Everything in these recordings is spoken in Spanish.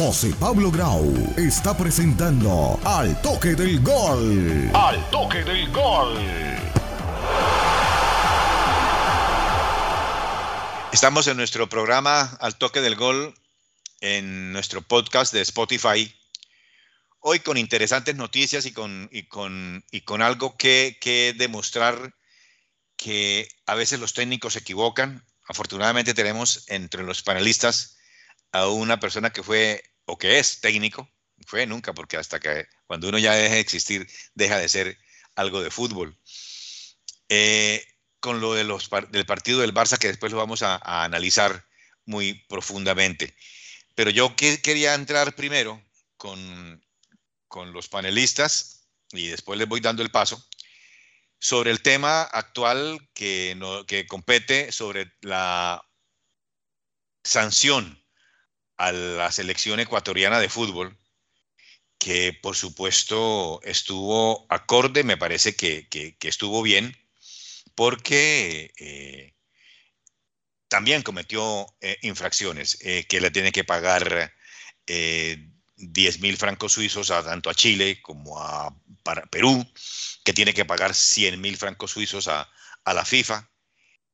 José Pablo Grau está presentando Al Toque del Gol. Al Toque del Gol. Estamos en nuestro programa Al Toque del Gol, en nuestro podcast de Spotify. Hoy con interesantes noticias y con, y con, y con algo que, que demostrar que a veces los técnicos se equivocan. Afortunadamente tenemos entre los panelistas a una persona que fue o que es técnico, fue nunca, porque hasta que cuando uno ya deja de existir, deja de ser algo de fútbol. Eh, con lo de los, del partido del Barça, que después lo vamos a, analizar muy profundamente. Pero yo quería entrar primero con, con los panelistas y después les voy dando el paso sobre el tema actual que, no, que compete sobre la sanción a la selección ecuatoriana de fútbol, que por supuesto estuvo acorde, me parece que, estuvo bien, porque eh, también cometió eh, infracciones, eh, que le tiene que pagar 10 mil francos suizos a, tanto a Chile como a Perú, que tiene que pagar 100 mil francos suizos a, a la FIFA,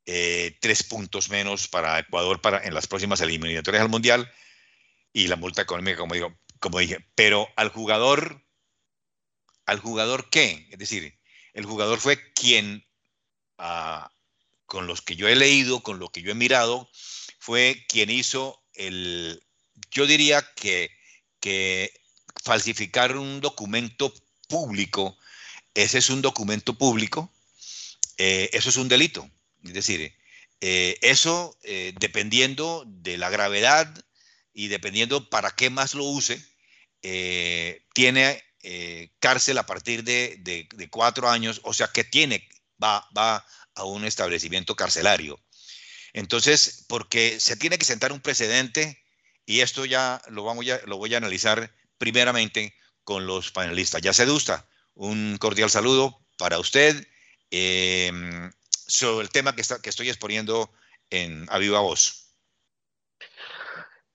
tres puntos menos para Ecuador para, en las próximas eliminatorias al Mundial, y la multa económica, como digo, como dije, pero al jugador, ¿al jugador qué? Es decir, el jugador fue quien, ah, con los que yo he leído, con lo que yo he mirado, fue quien hizo el, yo diría que, que falsificar un documento público, ese es un documento público, eh, eso es un delito. Es decir, eh, eso, eh, dependiendo de la gravedad y dependiendo para qué más lo use, eh, tiene eh, cárcel a partir de, cuatro años, o sea que tiene, va, va a un establecimiento carcelario. Entonces, porque se tiene que sentar un precedente, y esto ya lo, vamos lo voy a analizar primeramente con los panelistas. Ya se gusta, un cordial saludo para usted em, sobre el tema que, está, que estoy exponiendo en A Viva Voz.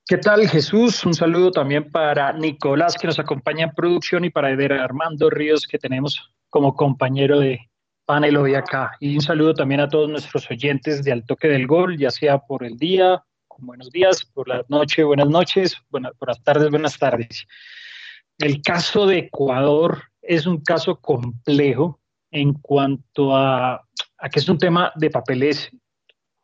¿Qué tal Jesús? Un saludo también para Nicolás que nos acompaña en producción y para Eder Armando Ríos que tenemos como compañero de panel hoy acá. Y un saludo también a todos nuestros oyentes de Al Toque del Gol, ya sea por el día, buenos días, por la noche, buenas noches, buenas, por las tardes, buenas tardes. El caso de Ecuador es un caso complejo en cuanto a, a que es un tema de papeles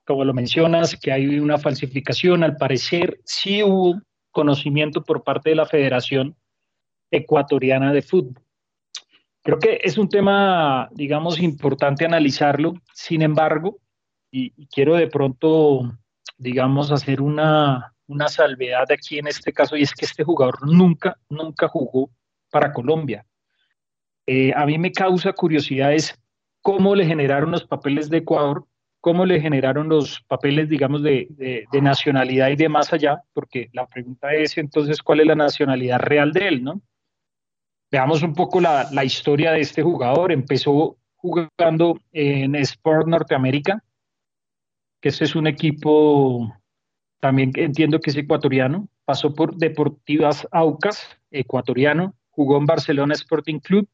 como lo mencionas, que hay una falsificación. Al parecer, sí hubo conocimiento por parte de la Federación Ecuatoriana de Fútbol. Creo que es un tema, digamos, importante analizarlo. Sin embargo, y, quiero de pronto, digamos, hacer una, una salvedad aquí en este caso, y es que este jugador nunca, nunca jugó para Colombia. Eh, a mí me causa curiosidad es cómo le generaron los papeles de Ecuador cómo le generaron los papeles, digamos, de, nacionalidad y de más allá, porque la pregunta es entonces cuál es la nacionalidad real de él, ¿no? Veamos un poco la, historia de este jugador. Empezó jugando en Sport Norteamérica, que ese es un equipo también entiendo que es ecuatoriano. Pasó por Deportivas Aucas, ecuatoriano. Jugó en Barcelona Sporting Club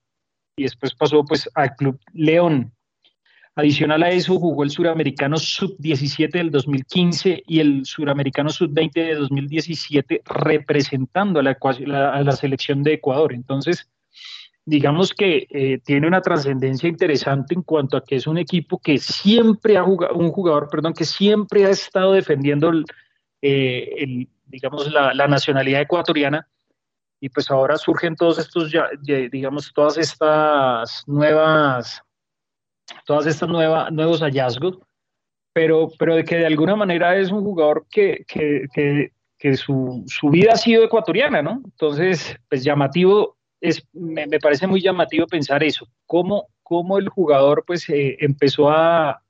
y después pasó pues al Club León, Adicional a eso, jugó el Suramericano Sub-17 del 2015 y el Suramericano Sub-20 de 2017 representando a la, selección de Ecuador. Entonces, digamos que eh, tiene una trascendencia interesante en cuanto a que es un equipo que siempre ha jugado, un jugador, perdón, que siempre ha estado defendiendo, eh, digamos, la, nacionalidad ecuatoriana. Y pues ahora surgen todos estos, digamos, todas estas nuevas todas estas nuevas, nuevos hallazgos, pero, pero que de alguna manera es un jugador que, que, que, que su, su, vida ha sido ecuatoriana, ¿no? Entonces, pues llamativo, es, me, me parece muy llamativo pensar eso, cómo, cómo el jugador pues eh, empezó a,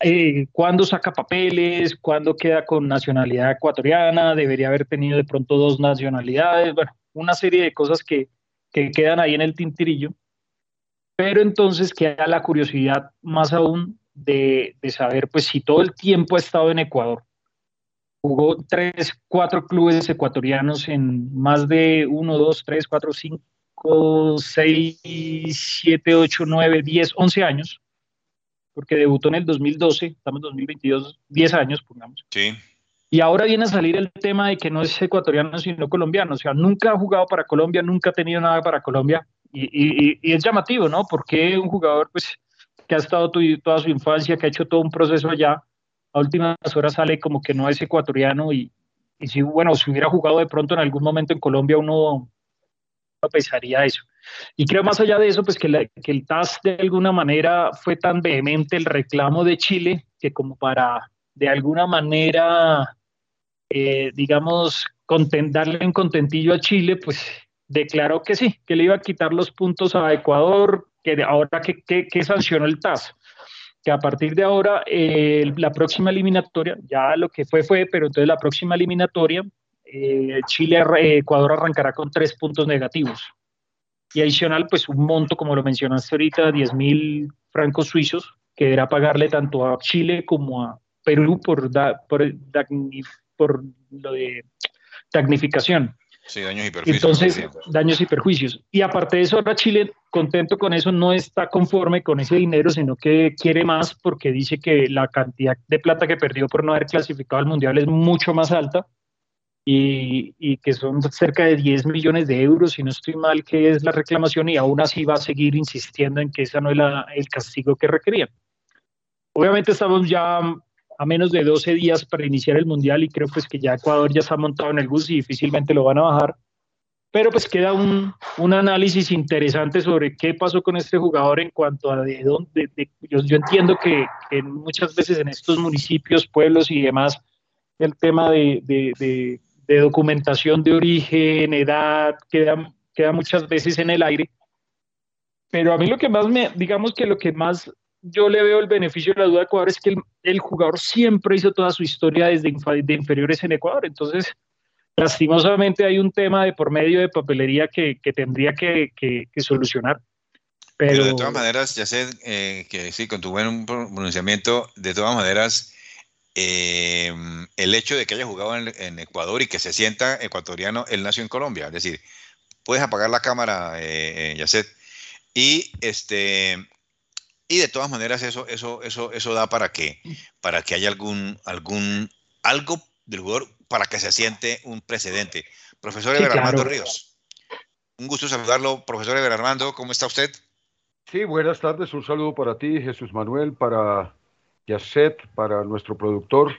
eh, cuándo saca papeles, cuándo queda con nacionalidad ecuatoriana, debería haber tenido de pronto dos nacionalidades, bueno, una serie de cosas que, que quedan ahí en el tintirillo pero entonces queda la curiosidad más aún de, saber, pues si todo el tiempo ha estado en Ecuador, jugó tres, cuatro clubes ecuatorianos en más de uno, dos, tres, cuatro, cinco, seis, siete, ocho, nueve, diez, once años, porque debutó en el 2012, estamos en 2022, diez años, pongamos. Sí. Y ahora viene a salir el tema de que no es ecuatoriano, sino colombiano. O sea, nunca ha jugado para Colombia, nunca ha tenido nada para Colombia. Y, es llamativo, ¿no? Porque un jugador, pues, que ha estado toda su infancia, que ha hecho todo un proceso allá, a últimas horas sale como que no es ecuatoriano y, si, bueno, si hubiera jugado de pronto en algún momento en Colombia, uno pensaría eso. Y creo más allá de eso, pues que, que el TAS de alguna manera fue tan vehemente el reclamo de Chile que como para de alguna manera, eh, digamos, darle un contentillo a Chile, pues declaró que sí, que le iba a quitar los puntos a Ecuador, que ahora que, que, sancionó el TAS, que a partir de ahora la próxima eliminatoria, ya lo que fue fue, pero entonces la próxima eliminatoria, eh, Chile, Ecuador arrancará con tres puntos negativos. Y adicional, pues un monto, como lo mencionaste ahorita, 10 mil francos suizos, que deberá pagarle tanto a Chile como a Perú por, por, por lo de damnificación. Sí, daños y perjuicios. Entonces, daños y perjuicios. Y aparte de eso, ahora Chile, contento con eso, no está conforme con ese dinero, sino que quiere más porque dice que la cantidad de plata que perdió por no haber clasificado al Mundial es mucho más alta y, y que son cerca de 10 millones de euros, si no estoy mal, que es la reclamación y aún así va a seguir insistiendo en que ese no es la, el castigo que requerían. Obviamente estamos ya a menos de 12 días para iniciar el Mundial y creo pues que ya Ecuador ya está montado en el bus y difícilmente lo van a bajar. Pero pues queda un, un análisis interesante sobre qué pasó con este jugador en cuanto a de dónde. yo, yo, entiendo que, que, muchas veces en estos municipios, pueblos y demás, el tema de, de, de documentación de origen, edad, queda, queda muchas veces en el aire. Pero a mí lo que más me, digamos que lo que más yo le veo el beneficio de la duda de Ecuador es que el, jugador siempre hizo toda su historia desde de inferiores en Ecuador. Entonces, lastimosamente hay un tema de por medio de papelería que, tendría que, solucionar. Pero... de todas maneras, ya sé eh, que sí, con tu buen pronunciamiento, de todas maneras, eh, el hecho de que haya jugado en, Ecuador y que se sienta ecuatoriano, él nació en Colombia. Es decir, puedes apagar la cámara, eh, eh Yacet. Y este, y de todas maneras eso, eso, eso, eso da para que, para que haya algún, algún, algo del jugador para que se siente un precedente. Profesor Eber Armando Ríos. Un gusto saludarlo, profesor Armando, ¿cómo está usted? Sí, buenas tardes, un saludo para ti, Jesús Manuel, para Yacet, para nuestro productor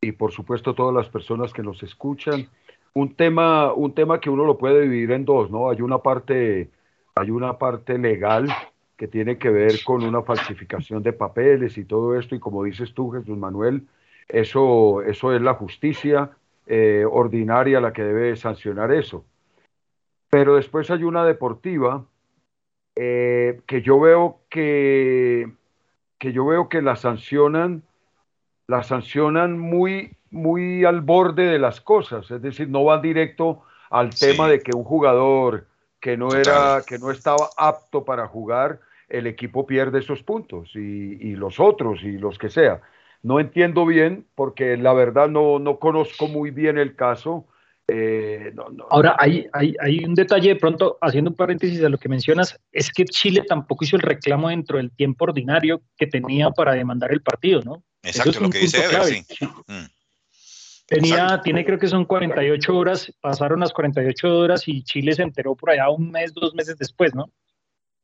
y por supuesto todas las personas que nos escuchan. Un tema, un tema que uno lo puede dividir en dos, ¿no? Hay una parte, hay una parte legal que tiene que ver con una falsificación de papeles y todo esto, y como dices tú, Jesús Manuel, eso, eso es la justicia eh, ordinaria la que debe sancionar eso. Pero después hay una deportiva eh, que yo veo que, que yo veo que la sancionan, la sancionan muy, muy al borde de las cosas, es decir, no van directo al tema de que un jugador que no era, que no estaba apto para jugar, el equipo pierde esos puntos y, los otros y los que sea. No entiendo bien porque la verdad no, no conozco muy bien el caso. Eh, Ahora, hay, hay, hay, un detalle de pronto, haciendo un paréntesis de lo que mencionas, es que Chile tampoco hizo el reclamo dentro del tiempo ordinario que tenía para demandar el partido, ¿no? Exacto, lo que dice Ever, sí. Mm. Tenía, tiene creo que son 48 horas, pasaron las 48 horas y Chile se enteró por allá un mes, dos meses después, ¿no?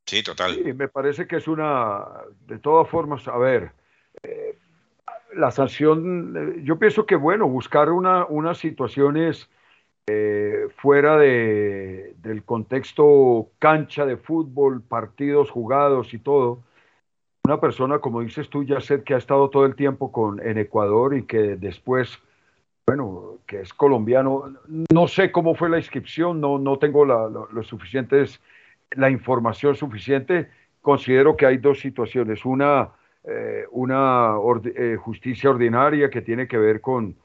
Sí, total. Sí, me parece que es una, de todas formas, a ver, eh, la sanción, eh, yo pienso que, bueno, buscar una, unas situaciones eh, fuera de, del contexto cancha de fútbol, partidos jugados y todo. Una persona, como dices tú, ya sé que ha estado todo el tiempo con, en Ecuador y que después, bueno, que es colombiano, no sé cómo fue la inscripción, no, no tengo la, los suficientes la información suficiente, considero que hay dos situaciones. Una, eh, una eh, justicia ordinaria que tiene que ver con,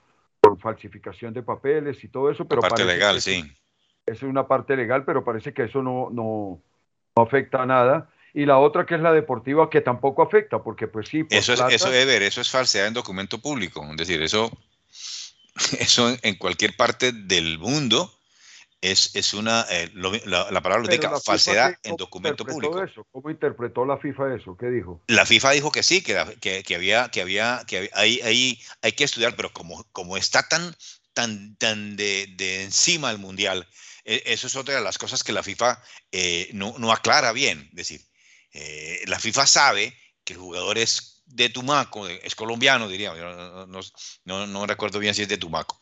falsificación de papeles y todo eso. Pero parte legal, sí. Es una parte legal, pero parece que eso no, no, afecta a nada. Y la otra que es la deportiva que tampoco afecta, porque pues sí. Eso es, eso eso es falsedad en documento público. Es decir, eso eso en cualquier parte del mundo es, es una, eh, la, palabra lo indica, falsedad en documento público. Eso? ¿Cómo interpretó la FIFA eso? ¿Qué dijo? La FIFA dijo que sí, que, que, que había, que había, que hay, hay, hay que estudiar, pero como, como está tan, tan, tan de, de encima el mundial, e, eso es otra de las cosas que la FIFA eh, no, no, aclara bien. Es decir, eh, la FIFA sabe que el jugador es de Tumaco, es colombiano, diría, no, no, no, recuerdo bien si es de Tumaco,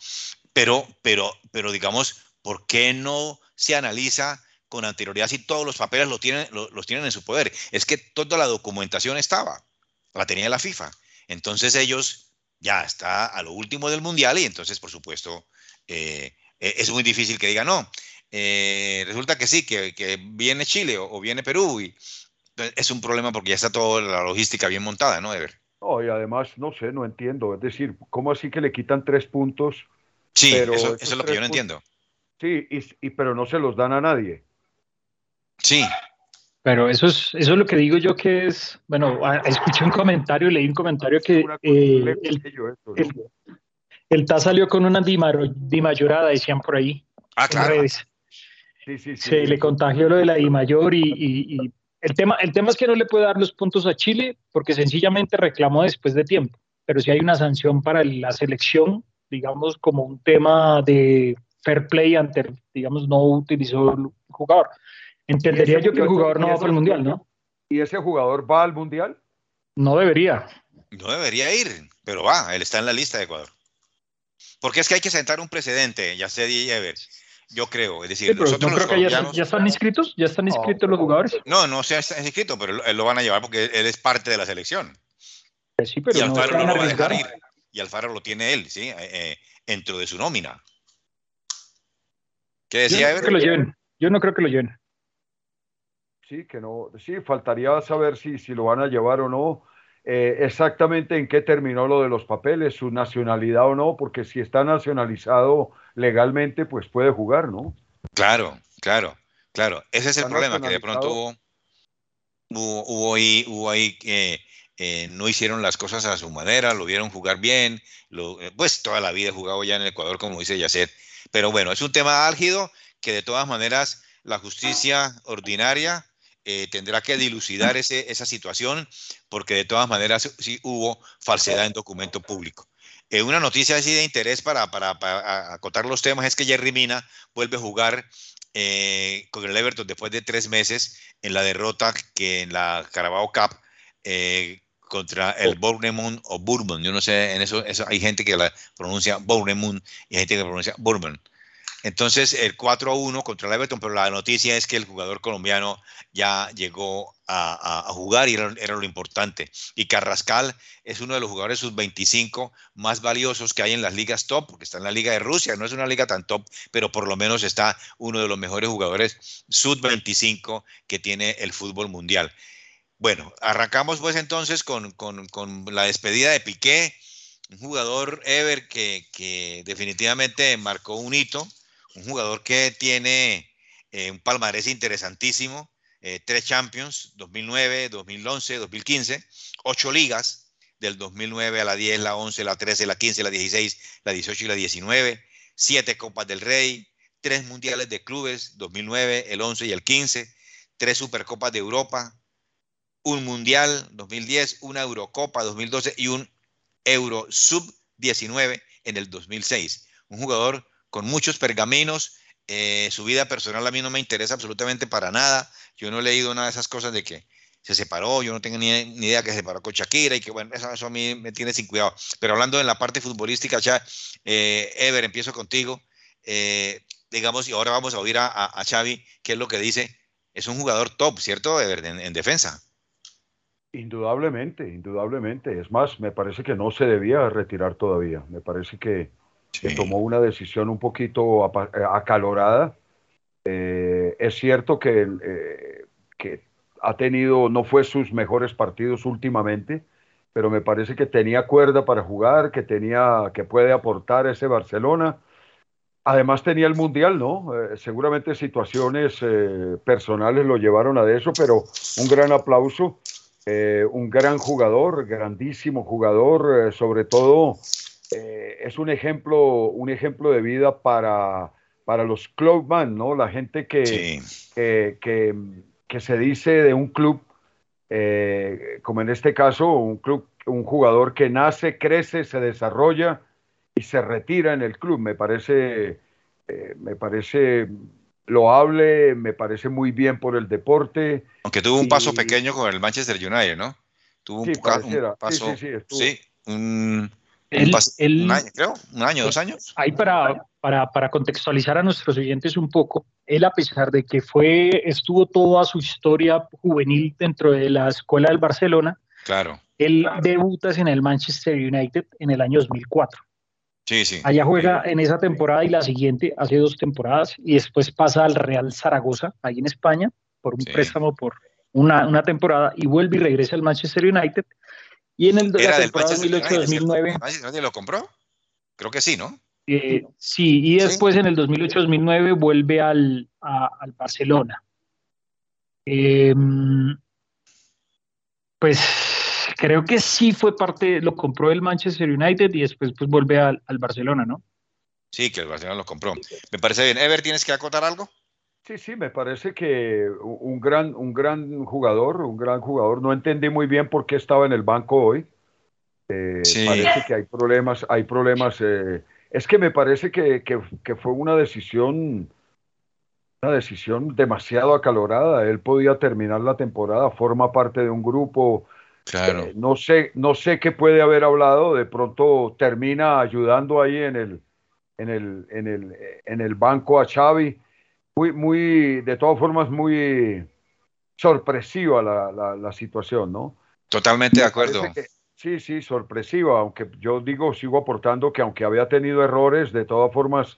pero, pero, pero digamos, ¿por qué no se analiza con anterioridad si todos los papeles lo tienen, los tienen en su poder? Es que toda la documentación estaba, la tenía la FIFA. Entonces ellos ya está a lo último del mundial y entonces, por supuesto, eh, e-, es muy difícil que digan no. Eh, resulta que sí, que, viene Chile o, viene Perú y es un problema porque ya está toda la logística bien montada, ¿no, Ever? No, y además, no sé, no entiendo. Es decir, ¿cómo así que le quitan tres puntos? Sí, eso, es lo que yo no entiendo. Sí, y, pero no se los dan a nadie. Sí. Pero eso es, eso es lo que digo yo que es, bueno, escuché un comentario, leí un comentario que eh, el, TAS salió con una dimayorada, decían por ahí. Ah, claro. Sí, sí, se le contagió lo de la dimayor y, y, el, tema, el tema es que no le puede dar los puntos a Chile porque sencillamente reclamó después de tiempo. Pero si hay una sanción para la selección, digamos, como un tema de fair play ante, digamos, no utilizó el jugador. Entendería yo que el jugador no va para el mundial, ¿no? ¿Y ese jugador va al mundial? No debería. No debería ir, pero va, él está en la lista de Ecuador. Porque es que hay que sentar un precedente, ya sé, Ever. Yo creo, es decir, nosotros creo que ya, están inscritos, ya están inscritos los jugadores. No, no se están inscritos, pero él lo van a llevar porque él es parte de la selección. Sí, pero y Alfaro no, lo va a dejar ir. Y Alfaro lo tiene él, ¿sí? Eh, eh, dentro de su nómina. ¿Qué decía Yo no creo que lo lleven. Yo no creo que lo lleven. Sí, que no. Sí, faltaría saber si, si lo van a llevar o no. Eh, exactamente en qué terminó lo de los papeles, su nacionalidad o no, porque si está nacionalizado legalmente, pues puede jugar, ¿no? Claro, claro, claro. Ese es el problema, que de pronto hubo, hubo, ahí, hubo ahí que eh, no hicieron las cosas a su manera, lo vieron jugar bien, lo, eh, pues toda la vida he jugado ya en Ecuador, como dice Yacet. Pero bueno, es un tema álgido que de todas maneras la justicia ordinaria eh, tendrá que dilucidar ese, esa situación porque de todas maneras sí hubo falsedad en documento público. Eh, una noticia así de interés para, para, acotar los temas es que Jerry Mina vuelve a jugar eh, con el Everton después de tres meses en la derrota que en la Carabao Cup contra el oh. Bournemouth o Bourbon. Yo no sé, en eso, eso hay gente que la pronuncia Bournemouth y hay gente que pronuncia Bourbon. Entonces, el 4 a 1 contra el Everton, pero la noticia es que el jugador colombiano ya llegó a, jugar y era, lo importante. Y Carrascal es uno de los jugadores sub-25 más valiosos que hay en las ligas top, porque está en la liga de Rusia, no es una liga tan top, pero por lo menos está uno de los mejores jugadores sub-25 que tiene el fútbol mundial. Bueno, arrancamos pues entonces con, la despedida de Piqué, un jugador Ever que, que definitivamente marcó un hito un jugador que tiene eh, un palmarés interesantísimo, eh, tres Champions, 2009, 2011, 2015, ocho ligas, del 2009 a la 10, la 11, la 13, la 15, la 16, la 18 y la 19, siete Copas del Rey, tres Mundiales de Clubes, 2009, el 11 y el 15, tres Supercopas de Europa, un Mundial 2010, una Eurocopa 2012 y un Euro Sub 19 en el 2006. Un jugador con muchos pergaminos. Eh, su vida personal a mí no me interesa absolutamente para nada. Yo no he leído nada de esas cosas de que se separó, yo no tengo ni, idea que se separó con Shakira y que bueno, eso, a mí me tiene sin cuidado. Pero hablando en la parte futbolística, ya, eh, Ever, empiezo contigo. Eh, digamos, y ahora vamos a oír a, a, Xavi, qué es lo que dice. Es un jugador top, ¿cierto, Ever, en defensa? Indudablemente, indudablemente. Es más, me parece que no se debía retirar todavía. Me parece que que tomó una decisión un poquito eh, acalorada. Eh, es cierto que, eh, que ha tenido, no fue sus mejores partidos últimamente, pero me parece que tenía cuerda para jugar, que tenía, que puede aportar ese Barcelona. Además tenía el Mundial, ¿no? seguramente situaciones personales lo llevaron a eso, pero un gran aplauso, un gran jugador, grandísimo jugador, sobre todo eh, es un ejemplo, un ejemplo de vida para, para los clubman, ¿no? La gente que, que, que, se dice de un club, eh, como en este caso, un club, un jugador que nace, crece, se desarrolla y se retira en el club. Me parece, eh, me parece loable, me parece muy bien por el deporte. Aunque tuvo un paso pequeño con el Manchester United, ¿no? Tuvo un, paso, sí, sí, un, año, creo, un año, dos años. Ahí para, para, para, contextualizar a nuestros oyentes un poco, él a pesar de que fue, estuvo toda su historia juvenil dentro de la escuela del Barcelona, claro. él debuta en el Manchester United en el año 2004. Sí, sí. Allá juega en esa temporada y la siguiente, hace dos temporadas, y después pasa al Real Zaragoza, ahí en España, por un préstamo por una, una, temporada, y vuelve y regresa al Manchester United. Y en el ¿Era del 2008-2009. ¿Nadie lo compró? Creo que sí, ¿no? Eh, sí, y después en el 2008-2009 vuelve al, al Barcelona. Em, pues creo que sí fue parte, lo compró el Manchester United y después pues vuelve al, Barcelona, ¿no? Sí, que el Barcelona lo compró. Me parece bien. Ever, ¿tienes que acotar algo? Sí, sí, me parece que un gran, un gran jugador, un gran jugador. No entendí muy bien por qué estaba en el banco hoy. Eh, parece que hay problemas, hay problemas. Eh, es que me parece que, que, fue una decisión, una decisión demasiado acalorada. Él podía terminar la temporada, forma parte de un grupo, Claro. Eh, no, sé, no sé qué puede haber hablado, de pronto termina ayudando ahí en el, en el, en el, en el banco a Xavi. Muy, muy, de todas formas, muy sorpresiva la, la, situación, ¿no? Totalmente de acuerdo. sí, sí, sorpresiva, aunque yo digo, sigo aportando que aunque había tenido errores, de todas formas,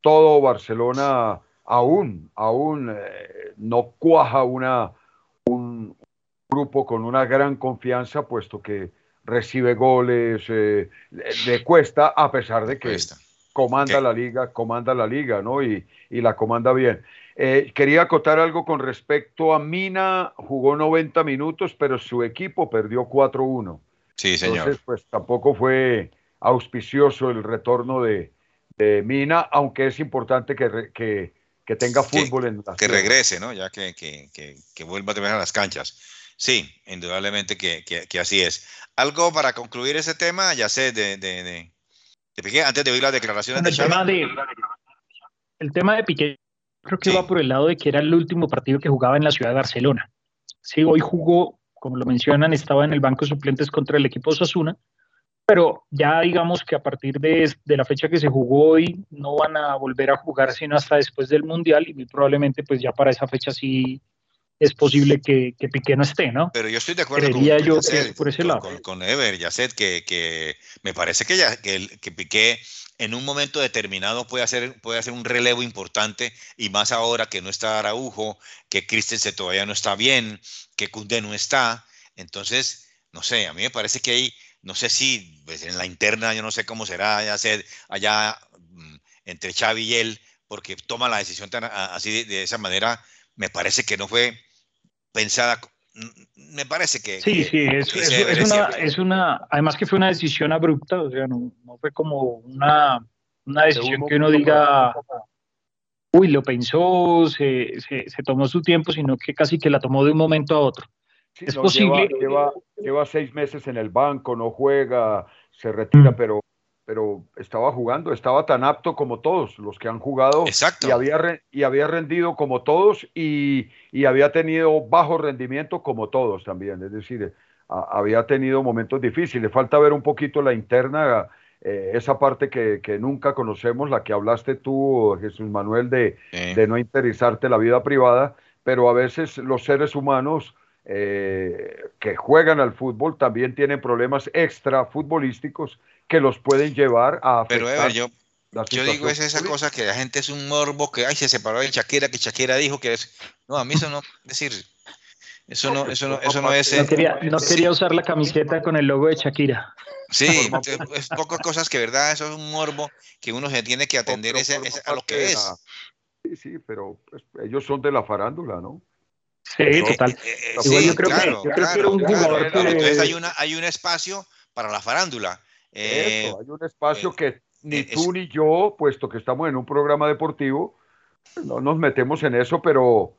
todo Barcelona aún, aún eh, no cuaja una, un, grupo con una gran confianza, puesto que recibe goles, eh, le, cuesta, a pesar de que comanda la liga, comanda la liga, ¿no? Y, y la comanda bien. Eh, quería acotar algo con respecto a Mina, jugó 90 minutos, pero su equipo perdió 4-1. Sí, señor. Entonces, pues tampoco fue auspicioso el retorno de, de Mina, aunque es importante que, que, que tenga fútbol en la Que regrese, ¿no? Ya que, que, que vuelva a tener a las canchas. Sí, indudablemente que, así es. ¿Algo para concluir ese tema, ya sé, de, de, Piqué, antes de oír las declaraciones de, tema de El tema de Piqué creo que va por el lado de que era el último partido que jugaba en la ciudad de Barcelona. Sí, hoy jugó, como lo mencionan, estaba en el banco de suplentes contra el equipo Sasuna, pero ya digamos que a partir de, de, la fecha que se jugó hoy no van a volver a jugar sino hasta después del Mundial y muy probablemente pues ya para esa fecha sí es posible que, que, Piqué no esté, ¿no? Pero yo estoy de acuerdo con, yo por ese lado. Con, Ever, Yacet, que, que me parece que, ya, que, que Piqué en un momento determinado puede hacer, puede hacer un relevo importante y más ahora que no está Araujo, que Christensen todavía no está bien, que Kunde no está. Entonces, no sé, a mí me parece que hay, no sé si pues, en la interna, yo no sé cómo será Yacet, allá mm, entre Xavi y él, porque toma la decisión tan, así de esa manera, me parece que no fue pensada. Me parece que. Sí, sí, es, una, es, una, Además, que fue una decisión abrupta, o sea, no, no fue como una, una decisión que uno diga. Uy, lo pensó, se, se, se, tomó su tiempo, sino que casi que la tomó de un momento a otro. es posible. Lleva, lleva, seis meses en el banco, no juega, se retira, mm. pero pero estaba jugando, estaba tan apto como todos los que han jugado Exacto. y había, y había rendido como todos y, y, había tenido bajo rendimiento como todos también, es decir, había tenido momentos difíciles. Falta ver un poquito la interna, eh, esa parte que, que, nunca conocemos, la que hablaste tú, Jesús Manuel, de, de no interesarte la vida privada, pero a veces los seres humanos eh, que juegan al fútbol también tienen problemas extra futbolísticos que los pueden llevar a Pero yo, yo digo es esa cosa que la gente es un morbo que ay se separó de Shakira que Shakira dijo que es no a mí eso no decir eso no eso no eso no es no quería, no quería usar la camiseta con el logo de Shakira. Sí es pocas cosas que verdad eso es un morbo que uno se tiene que atender ese, a lo que es. sí sí pero pues, ellos son de la farándula no Sí, total. sí, yo creo que, yo creo que era un jugador que... Entonces hay, una, hay un espacio para la farándula hay un espacio que ni tú ni yo, puesto que estamos en un programa deportivo, no nos metemos en eso, pero,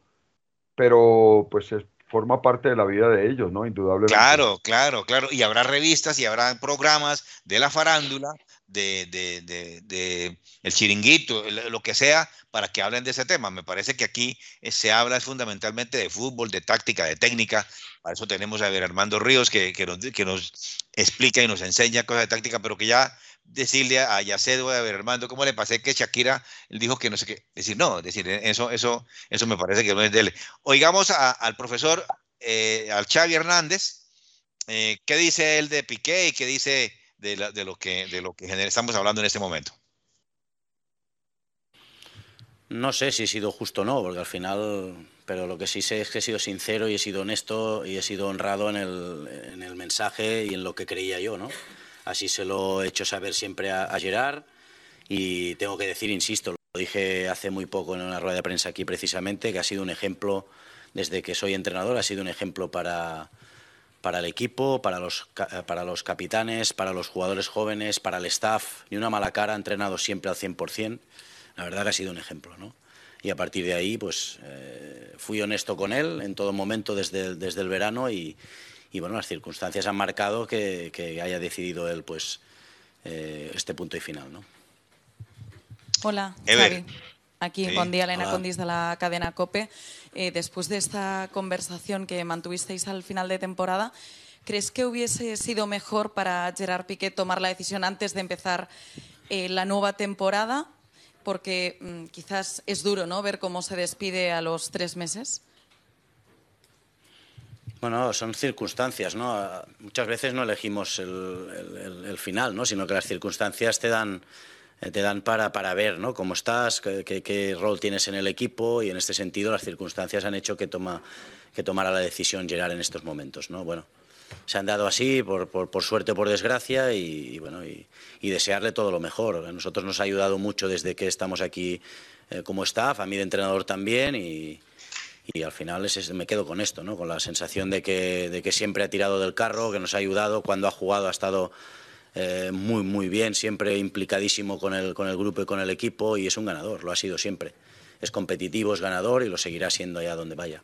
pero pues es, forma parte de la vida de ellos, ¿no? Indudablemente. Claro, claro, claro. Y habrá revistas y habrá programas de la farándula, de, de, el chiringuito, lo que sea, para que hablen de ese tema. Me parece que aquí eh, se habla fundamentalmente de fútbol, de táctica, de técnica. Para eso tenemos a ver Armando Ríos, que, que, nos, que nos explica y nos enseña cosas de táctica, pero que ya decirle a Yacedo, a ver, Armando, ¿cómo le pasé que Shakira dijo que no sé qué? Decir, no, decir, eso, eso, eso me parece que no es de él. Oigamos al profesor, eh, al Xavi Hernández, eh, ¿qué dice él de Piqué y qué dice de, lo que, de lo que estamos hablando en este momento? No sé si he sido justo o no, porque al final, pero lo que sí sé es que he sido sincero y he sido honesto y he sido honrado en el, en el mensaje y en lo que creía yo, ¿no? Así se lo he hecho saber siempre a, Gerard y tengo que decir, insisto, lo dije hace muy poco en una rueda de prensa aquí precisamente, que ha sido un ejemplo, desde que soy entrenador, ha sido un ejemplo para, para el equipo, para los, para los capitanes, para los jugadores jóvenes, para el staff. Ni una mala cara, ha entrenado siempre al 100%. La verdad que ha sido un ejemplo, ¿no? Y a partir de ahí, pues eh, fui honesto con él en todo momento desde, desde el verano y, y bueno, las circunstancias han marcado que, haya decidido él pues eh, este punto y final. ¿no? Hola, Xavi. Aquí, buen día, Elena Condis de la cadena COPE. Eh, después de esta conversación que mantuvisteis al final de temporada, ¿crees que hubiese sido mejor para Gerard Piqué tomar la decisión antes de empezar eh, la nueva temporada? Porque mm, quizás es duro ¿no? ver cómo se despide a los tres meses. Bueno, son circunstancias, ¿no? Muchas veces no elegimos el, final, ¿no? Sino que las circunstancias te dan, te dan para, para ver, ¿no? Cómo estás, qué, rol tienes en el equipo y en este sentido las circunstancias han hecho que, toma, que tomara la decisión Gerard en estos momentos, ¿no? Bueno, se han dado así por, por, suerte o por desgracia y, bueno, y, desearle todo lo mejor. A nosotros nos ha ayudado mucho desde que estamos aquí eh, como staff, a mí de entrenador también y y al final me quedo con esto, ¿no? con la sensación de que, de que siempre ha tirado del carro, que nos ha ayudado, cuando ha jugado ha estado eh, muy, muy bien, siempre implicadísimo con el, con el grupo y con el equipo y es un ganador, lo ha sido siempre. Es competitivo, es ganador y lo seguirá siendo allá donde vaya.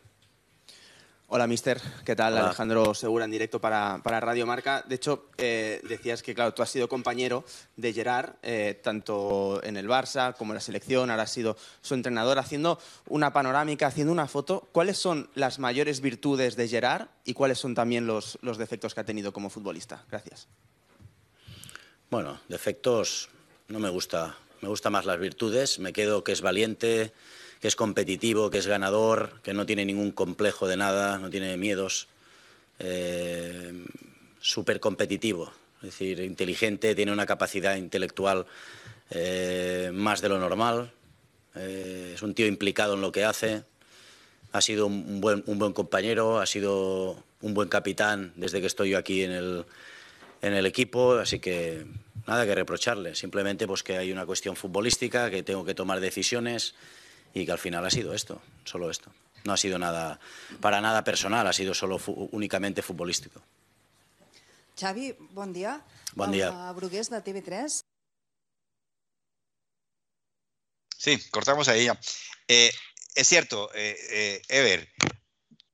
Hola, mister. ¿Qué tal? Alejandro Segura en directo para, Radio Marca. De hecho, eh, decías que, claro, tú has sido compañero de Gerard, eh, tanto en el Barça como en la selección, ahora has sido su entrenador, haciendo una panorámica, haciendo una foto. ¿Cuáles son las mayores virtudes de Gerard y cuáles son también los, los defectos que ha tenido como futbolista? Gracias. Bueno, defectos no me gusta. Me gustan más las virtudes. Me quedo que es valiente, que es competitivo, que es ganador, que no tiene ningún complejo de nada, no tiene miedos, eh, súper competitivo, es decir, inteligente, tiene una capacidad intelectual eh, más de lo normal, eh, es un tío implicado en lo que hace, ha sido un buen, un buen compañero, ha sido un buen capitán desde que estoy yo aquí en el, en el equipo, así que nada que reprocharle, simplemente pues que hay una cuestión futbolística, que tengo que tomar decisiones y que al final ha sido esto, solo esto. No ha sido nada, para nada personal, ha sido solo únicamente futbolístico. Xavi, buen día. Buen día. A Brugués de TV3. Sí, cortamos ahí ya. Eh, es cierto, eh, eh, Ever,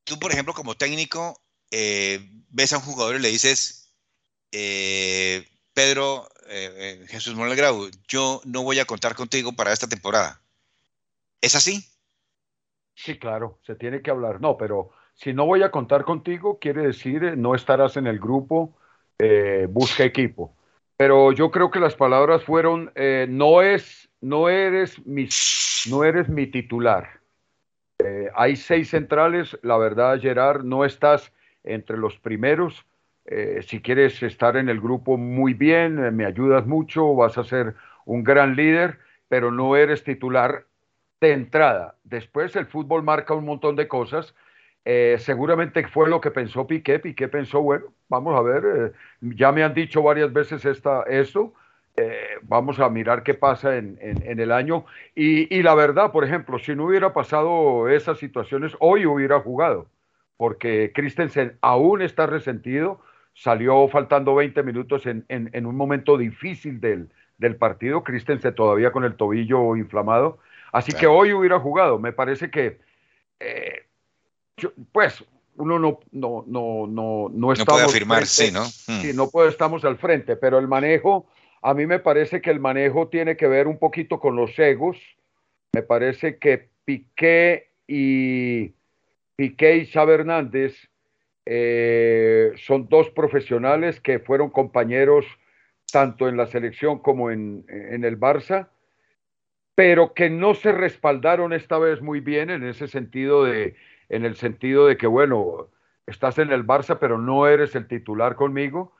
tú por ejemplo como técnico ves a un jugador y le dices, Pedro, Jesús Manuel Grau, yo no voy a contar contigo para esta temporada. ¿Es así? Sí, claro, se tiene que hablar. No, pero si no voy a contar contigo, quiere decir eh, no estarás en el grupo, eh, busca equipo. Pero yo creo que las palabras fueron, eh, no, es, no, eres mi, no eres mi titular. hay seis centrales, la verdad, Gerard, no estás entre los primeros. Si quieres estar en el grupo, muy bien, me ayudas mucho, vas a ser un gran líder, pero no eres titular de entrada. Después el fútbol marca un montón de cosas. Eh, seguramente fue lo que pensó Piqué. Piqué pensó, bueno, vamos a ver, eh, ya me han dicho varias veces esta, esto, eh, vamos a mirar qué pasa en, el año. Y, y, la verdad, por ejemplo, si no hubiera pasado esas situaciones, hoy hubiera jugado, porque Christensen aún está resentido. Salió faltando 20 minutos en, en, un momento difícil del, del partido, Christensen todavía con el tobillo inflamado, así que hoy hubiera jugado, me parece que, eh, pues, uno no, no, no, no, no, no puede afirmar, sí, ¿no? Sí, hmm. no puede, estamos al frente, pero el manejo, a mí me parece que el manejo tiene que ver un poquito con los egos, me parece que Piqué y Piqué y Xavi Hernández eh, son dos profesionales que fueron compañeros tanto en la selección como en, en, el Barça, pero que no se respaldaron esta vez muy bien en ese sentido de, en el sentido de que, bueno, estás en el Barça, pero no eres el titular conmigo.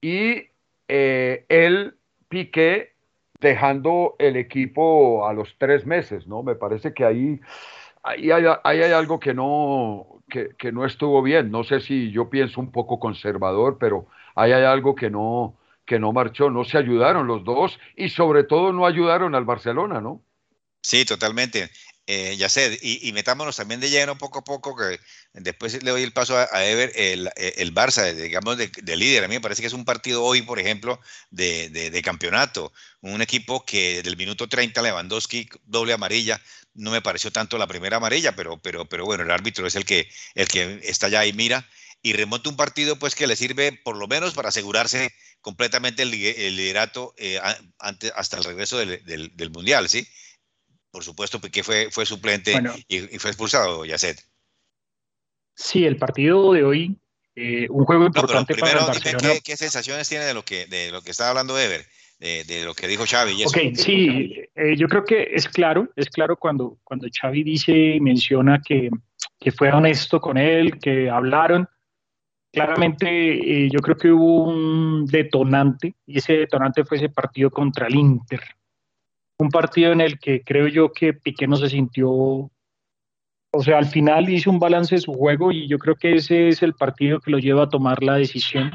Y eh, él, Piqué, dejando el equipo a los tres meses, ¿no? Me parece que ahí, ahí, hay, hay algo que no, que, no estuvo bien. No sé si yo pienso un poco conservador, pero ahí hay algo que no, que no marchó. No se ayudaron los dos y sobre todo no ayudaron al Barcelona, ¿no? Sí, totalmente. Eh, ya sé, y, metámonos también de lleno poco a poco, que después le doy el paso a, Ever, el, el, Barça, digamos, de, líder. A mí me parece que es un partido hoy, por ejemplo, de, de, campeonato. Un equipo que del minuto 30 Lewandowski, doble amarilla, no me pareció tanto la primera amarilla, pero, pero, pero bueno, el árbitro es el que, el que está allá y mira y remonta un partido pues que le sirve por lo menos para asegurarse completamente el, liderato eh, antes, hasta el regreso del, del, del Mundial, ¿sí? por supuesto, Piqué fue, fue suplente y, fue expulsado, Yacet. Sí, el partido de hoy, eh, un juego importante para el Barcelona. ¿qué, sensaciones tiene de lo que, de lo que estaba hablando Ever? De, lo que dijo Xavi. Ok, sí, eh, yo creo que es claro, es claro cuando, cuando Xavi dice y menciona que, que fue honesto con él, que hablaron. Claramente eh, yo creo que hubo un detonante y ese detonante fue ese partido contra el Inter un partido en el que creo yo que Piqué no se sintió, o sea, al final hizo un balance de su juego y yo creo que ese es el partido que lo lleva a tomar la decisión.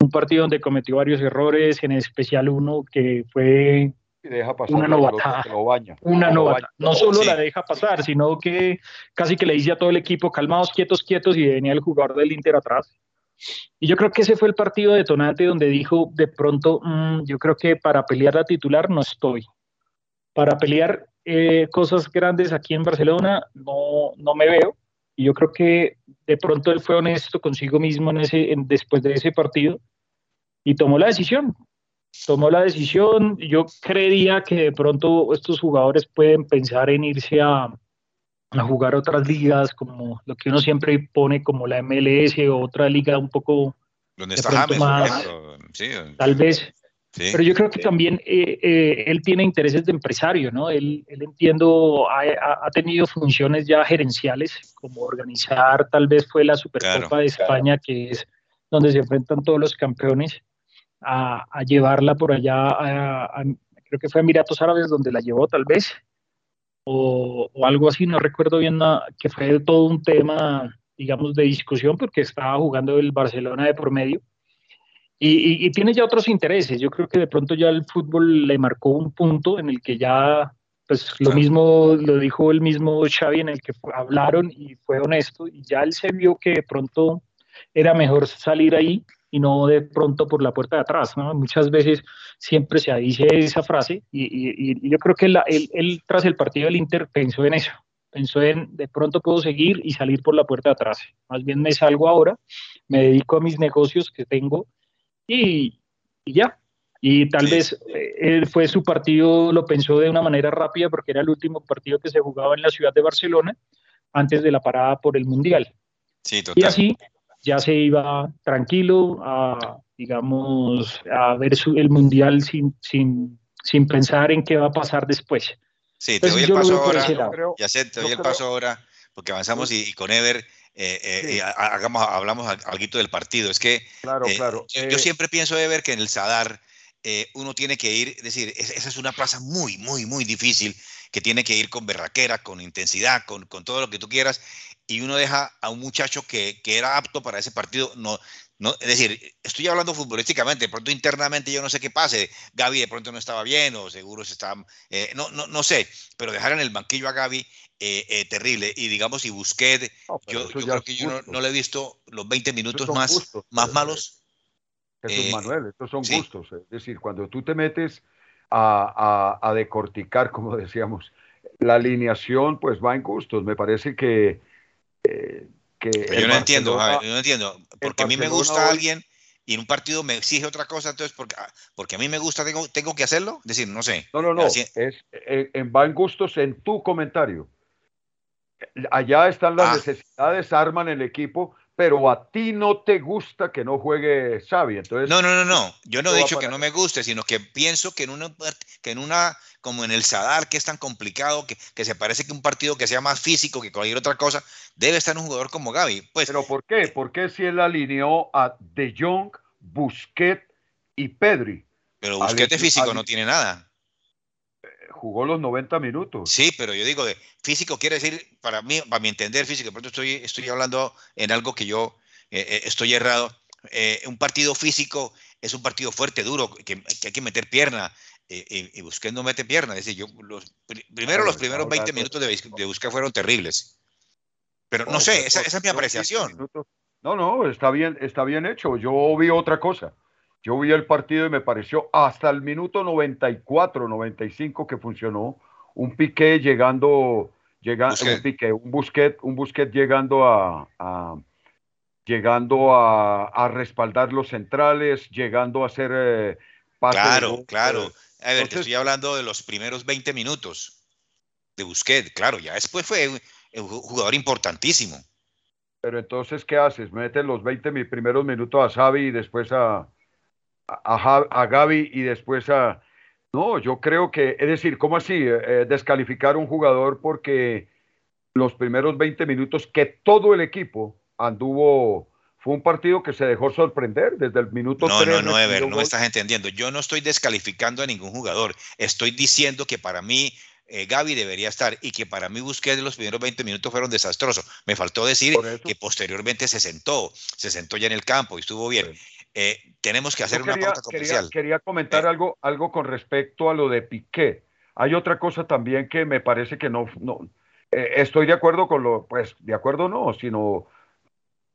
Un partido donde cometió varios errores, en especial uno que fue una novatada. Una novata. No solo la deja pasar, sino que casi que le dice a todo el equipo, calmados, quietos, quietos, y venía el jugador del Inter atrás. Y yo creo que ese fue el partido detonante donde dijo de pronto, mm, yo creo que para pelear la titular no estoy para pelear eh, cosas grandes aquí en Barcelona no, no me veo. Y yo creo que de pronto él fue honesto consigo mismo en ese, después de ese partido y tomó la decisión. Tomó la decisión. Yo creería que de pronto estos jugadores pueden pensar en irse a, a jugar otras ligas, como lo que uno siempre pone como la MLS o otra liga un poco... Donde está James, más, sí. Tal vez pero yo creo que también eh, eh, él tiene intereses de empresario, ¿no? Él, él entiendo, ha, tenido funciones ya gerenciales, como organizar, tal vez fue la Supercopa de España, que es donde se enfrentan todos los campeones, a, a llevarla por allá, a, creo que fue a Emiratos Árabes donde la llevó, tal vez, o, o algo así, no recuerdo bien, que fue todo un tema, digamos, de discusión, porque estaba jugando el Barcelona de por medio y, tiene ya otros intereses. Yo creo que de pronto ya el fútbol le marcó un punto en el que ya, pues lo mismo lo dijo el mismo Xavi, en el que hablaron y fue honesto, y ya él se vio que de pronto era mejor salir ahí y no de pronto por la puerta de atrás. ¿no? Muchas veces siempre se dice esa frase y, yo creo que él, él, tras el partido del Inter pensó en eso, pensó en de pronto puedo seguir y salir por la puerta de atrás. Más bien me salgo ahora, me dedico a mis negocios que tengo y, ya. Y tal vez eh, fue su partido, lo pensó de una manera rápida porque era el último partido que se jugaba en la ciudad de Barcelona antes de la parada por el Mundial. Sí, total. Y así ya se iba tranquilo a, digamos, a ver el Mundial sin, sin, sin pensar en qué va a pasar después. Sí, te doy el paso ahora. Ya sé, te doy el paso ahora porque avanzamos y, y con Ever eh, eh, hagamos, hablamos algo del partido. Es que claro, eh, claro. Yo, siempre pienso de ver que en el Sadar uno tiene que ir, es decir, esa es una plaza muy, muy, muy difícil, que tiene que ir con berraquera, con intensidad, con, con todo lo que tú quieras, y uno deja a un muchacho que, que, era apto para ese partido, no, No, es decir, estoy hablando futbolísticamente, de pronto internamente yo no sé qué pase. Gaby de pronto no estaba bien o seguro se estaba... Eh, no, no, no sé, pero dejar en el banquillo a Gaby, eh, eh, terrible. Y digamos, y Busquets, yo, creo que yo no, le he visto los 20 minutos más, más malos. Jesús Manuel, estos son gustos. Es decir, cuando tú te metes a, a, a, decorticar, como decíamos, la alineación, pues va en gustos. Me parece que yo no entiendo, yo no entiendo. Porque a mí me gusta alguien y en un partido me exige otra cosa, entonces porque, ah, porque a mí me gusta, tengo, tengo que hacerlo. Es decir, no sé. No, no, no. Es, eh, en, van gustos en tu comentario. Allá están las ah. necesidades, arman el equipo, pero a ti no te gusta que no juegue Xavi. Entonces, no, no, no, no. Yo no he dicho que no me guste, sino que pienso que en una, que en una como en el Sadar, que es tan complicado, que, que se parece que un partido que sea más físico que cualquier otra cosa, debe estar un jugador como Gaby. Pues, pero ¿por qué? ¿Por qué si él alineó a De Jong, Busquets y Pedri? Pero Busquets de físico no tiene nada jugó los 90 minutos. Sí, pero yo digo de físico quiere decir, para mí, para mi entender físico, pronto estoy, estoy hablando en algo que yo eh, eh, estoy errado. Eh, un partido físico es un partido fuerte, duro, que, hay que meter pierna. y, Busquets no mete pierna. Es decir, yo, los, primero los primeros 20 minutos de, de Busquets fueron terribles. Pero no, sé, esa, esa, es mi apreciación. No, no, está bien, está bien hecho. Yo vi otra cosa. Yo vi el partido y me pareció hasta el minuto 94, 95 que funcionó. Un piqué llegando, llegando un piqué, un busquet, un busquet llegando a, llegando a, respaldar los centrales, llegando a hacer eh, Claro, claro. A ver, te estoy hablando de los primeros 20 minutos de Busquets, claro, ya después fue un jugador importantísimo. Pero entonces, ¿qué haces? Metes los 20 primeros minutos a Xavi y después a, a, a Gaby y después a... No, yo creo que, es decir, ¿cómo así? Eh, eh, descalificar a un jugador porque los primeros 20 minutos que todo el equipo anduvo, fue un partido que se dejó sorprender desde el minuto no, No, no, Ever, no me estás entendiendo. Yo no estoy descalificando a ningún jugador. Estoy diciendo que para mí eh, Gaby debería estar y que para mí Busquets los primeros 20 minutos fueron desastrosos. Me faltó decir que posteriormente se sentó, se sentó ya en el campo y estuvo bien. Eh, tenemos que hacer una pauta comercial. Quería, comentar eh. algo, algo con respecto a lo de Piqué. Hay otra cosa también que me parece que no, no eh, estoy de acuerdo con lo, pues de acuerdo no, sino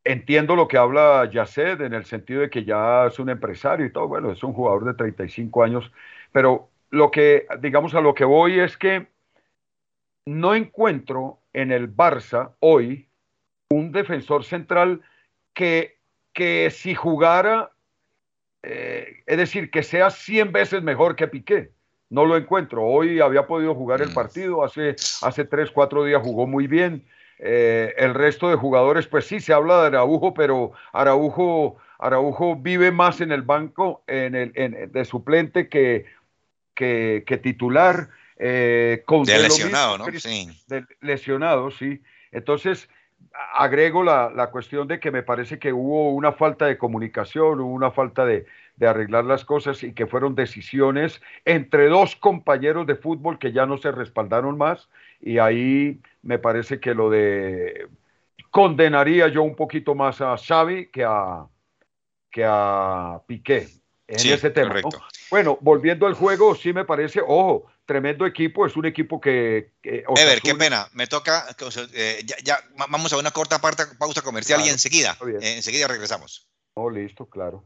entiendo lo que habla Yaced en el sentido de que ya es un empresario y todo, bueno, es un jugador de 35 años, pero lo que, digamos, a lo que voy es que no encuentro en el Barça hoy un defensor central que que si jugara, eh, es decir, que sea 100 veces mejor que Piqué. No lo encuentro. Hoy había podido jugar el mm. partido, hace, hace 3, 4 días jugó muy bien. Eh, el resto de jugadores, pues sí, se habla de Araujo, pero Araujo, Araujo vive más en el banco en el, en, de suplente que, que, titular. Eh, con de lesionado, ¿no? Sí. De lesionado, sí. Entonces, agrego la, cuestión de que me parece que hubo una falta de comunicación, hubo una falta de, arreglar las cosas y que fueron decisiones entre dos compañeros de fútbol que ya no se respaldaron más. Y ahí me parece que lo de condenaría yo un poquito más a Xavi que a, que a Piqué en ese tema. Bueno, volviendo al juego, sí me parece, ojo, tremendo equipo, es un equipo que... Ever, qué pena, me toca, eh, ya, vamos a una corta pausa comercial y enseguida, eh, enseguida regresamos. Oh, listo, claro.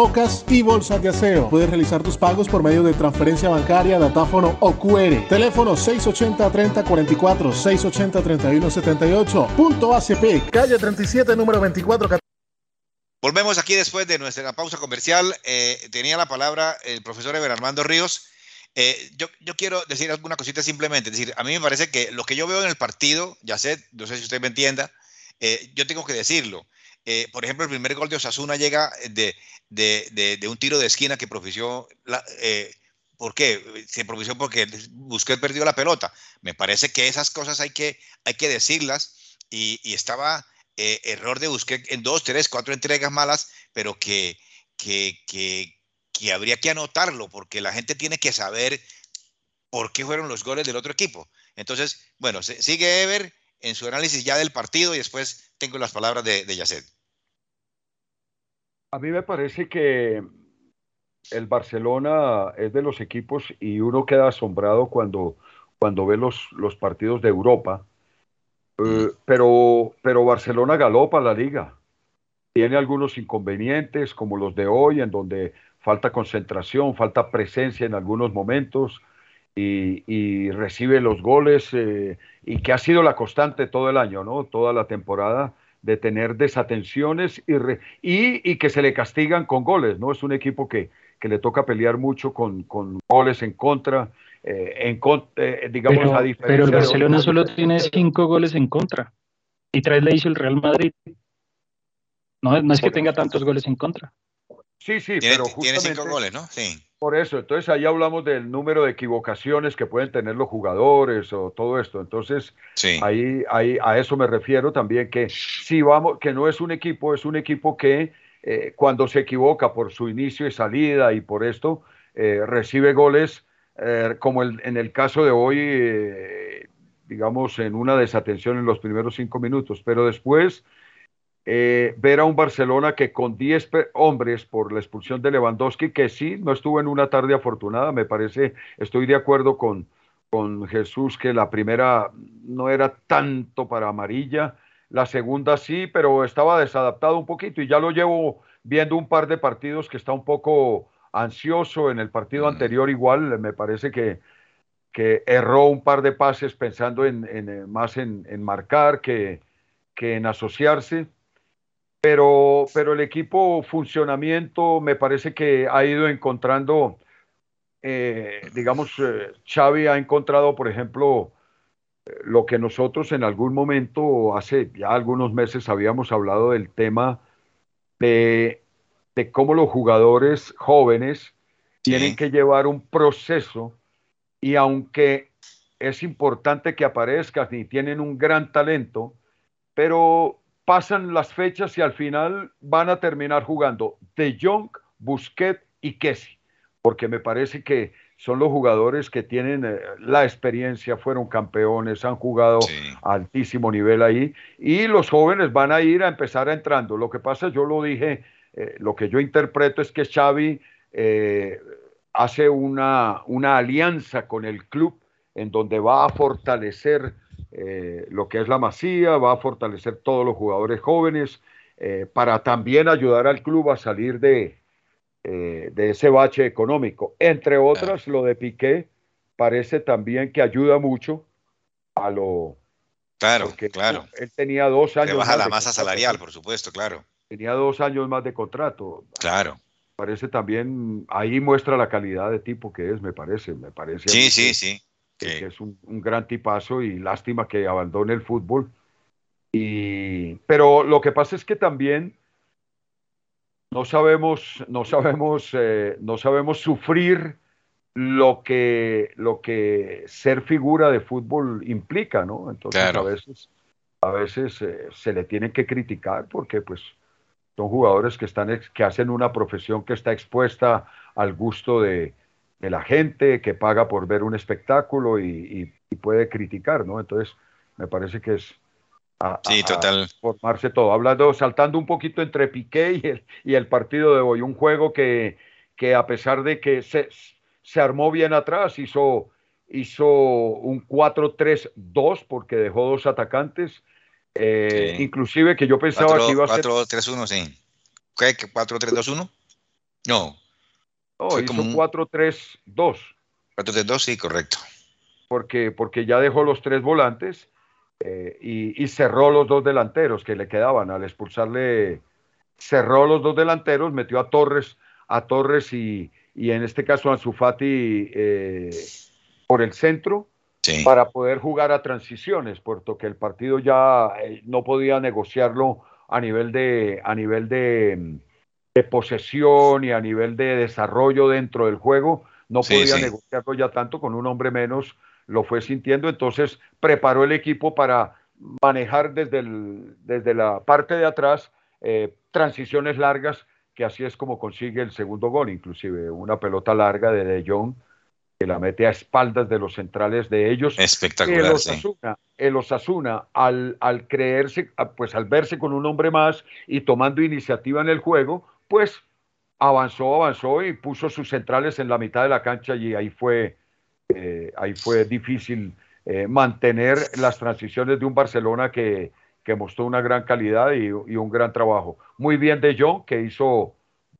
tapabocas y bolsas de aseo. Puedes realizar tus pagos por medio de transferencia bancaria, datáfono o QR. Teléfono 680-3044, 680-3178. Punto ACP, calle 37, número 24. Volvemos aquí después de nuestra pausa comercial. Eh, tenía la palabra el profesor Eber Armando Ríos. Eh, yo, yo, quiero decir alguna cosita simplemente. Es decir, a mí me parece que lo que yo veo en el partido, ya sé, no sé si usted me entienda, eh, yo tengo que decirlo. Eh, por ejemplo, el primer gol de Osasuna llega de, de, de, un tiro de esquina que propició. La, ¿Por qué? Se propició porque Busquets perdió la pelota. Me parece que esas cosas hay que, hay que decirlas y, y estaba error de Busquets en dos, tres, cuatro entregas malas, pero que, que, que, habría que anotarlo porque la gente tiene que saber por qué fueron los goles del otro equipo. Entonces, bueno, sigue Ever en su análisis ya del partido y después tengo las palabras de, de. A mí me parece que el Barcelona es de los equipos y uno queda asombrado cuando, cuando ve los, los partidos de Europa. Eh, pero, pero Barcelona galopa la liga. Tiene algunos inconvenientes como los de hoy, en donde falta concentración, falta presencia en algunos momentos y, recibe los goles eh, y que ha sido la constante todo el año, ¿no? Toda la temporada de tener desatenciones y, y, que se le castigan con goles, ¿no? Es un equipo que, que le toca pelear mucho con, con goles en contra, eh, en, eh, digamos, pero, a diferencia Pero el Barcelona solo tiene cinco goles en contra y tres le hizo el Real Madrid. No, no es que tenga tantos goles en contra. Sí, sí, pero Tiene cinco goles, ¿no? Sí. Por eso, entonces ahí hablamos del número de equivocaciones que pueden tener los jugadores o todo esto. Entonces, ahí, ahí a eso me refiero también que si vamos, que no es un equipo, es un equipo que eh, cuando se equivoca por su inicio y salida y por esto, eh, recibe goles eh, como el, en el caso de hoy, digamos, en una desatención en los primeros cinco minutos, pero después eh, ver a un Barcelona que con 10 hombres por la expulsión de Lewandowski, que sí, no estuvo en una tarde afortunada, me parece, estoy de acuerdo con, con Jesús que la primera no era tanto para amarilla, la segunda sí, pero estaba desadaptado un poquito y ya lo llevo viendo un par de partidos que está un poco ansioso, en el partido anterior igual, me parece que, que erró un par de pases pensando en, en más en, en marcar que, que en asociarse pero, pero el equipo funcionamiento me parece que ha ido encontrando, eh, digamos, eh, Xavi ha encontrado, por ejemplo, eh, lo que nosotros en algún momento, hace ya algunos meses, habíamos hablado del tema de, de cómo los jugadores jóvenes tienen que llevar un proceso y aunque es importante que aparezcan y tienen un gran talento, pero pasan las fechas y al final van a terminar jugando De Jong, Busquets y Kessi, porque me parece que son los jugadores que tienen eh, la experiencia, fueron campeones, han jugado a altísimo nivel ahí y los jóvenes van a ir a empezar a entrando. Lo que pasa, yo lo dije, eh, lo que yo interpreto es que Xavi eh, hace una, una alianza con el club en donde va a fortalecer eh, lo que es la masía, va a fortalecer todos los jugadores jóvenes eh, para también ayudar al club a salir de, eh, de ese bache económico. Entre otras, lo de Piqué parece también que ayuda mucho a lo... Claro, claro. Él tenía dos años... baja la masa salarial, por supuesto, claro. Tenía dos años más de contrato. Claro. Parece también, ahí muestra la calidad de tipo que es, me parece, me parece. Sí, sí, sí que es un, gran tipazo y lástima que abandone el fútbol. Y, pero lo que pasa es que también no sabemos, no sabemos, eh, no sabemos sufrir lo que, lo que ser figura de fútbol implica, ¿no? Entonces a veces, a veces eh, se le tiene que criticar porque pues son jugadores que están que hacen una profesión que está expuesta al gusto de, de la gente que paga por ver un espectáculo y, puede criticar, ¿no? Entonces, me parece que es sí, total. formarse todo. Hablando, saltando un poquito entre Piqué y el, y el partido de hoy, un juego que, que a pesar de que se, se armó bien atrás, hizo, hizo un 4-3-2 porque dejó dos atacantes, eh, inclusive que yo pensaba que iba a ser... 4-3-1, sí. ¿Qué? ¿4-3-2-1? No. No, hizo 4-3-2. 4-3-2, sí, correcto. Porque, porque ya dejó los tres volantes eh, y, cerró los dos delanteros que le quedaban. Al expulsarle, cerró los dos delanteros, metió a Torres, a Torres y, en este caso a Zufati eh, por el centro para poder jugar a transiciones, puesto que el partido ya eh, no podía negociarlo a nivel de, a nivel de, posesión y a nivel de desarrollo dentro del juego, no podía negociarlo ya tanto con un hombre menos, lo fue sintiendo, entonces preparó el equipo para manejar desde, el, desde la parte de atrás eh, transiciones largas, que así es como consigue el segundo gol, inclusive una pelota larga de De Jong que la mete a espaldas de los centrales de ellos. Espectacular. El Osasuna, el Osasuna al, al creerse, pues al verse con un hombre más y tomando iniciativa en el juego, pues avanzó, avanzó y puso sus centrales en la mitad de la cancha y ahí fue, eh, ahí fue difícil eh, mantener las transiciones de un Barcelona que, que mostró una gran calidad y, y, un gran trabajo. Muy bien de John, que hizo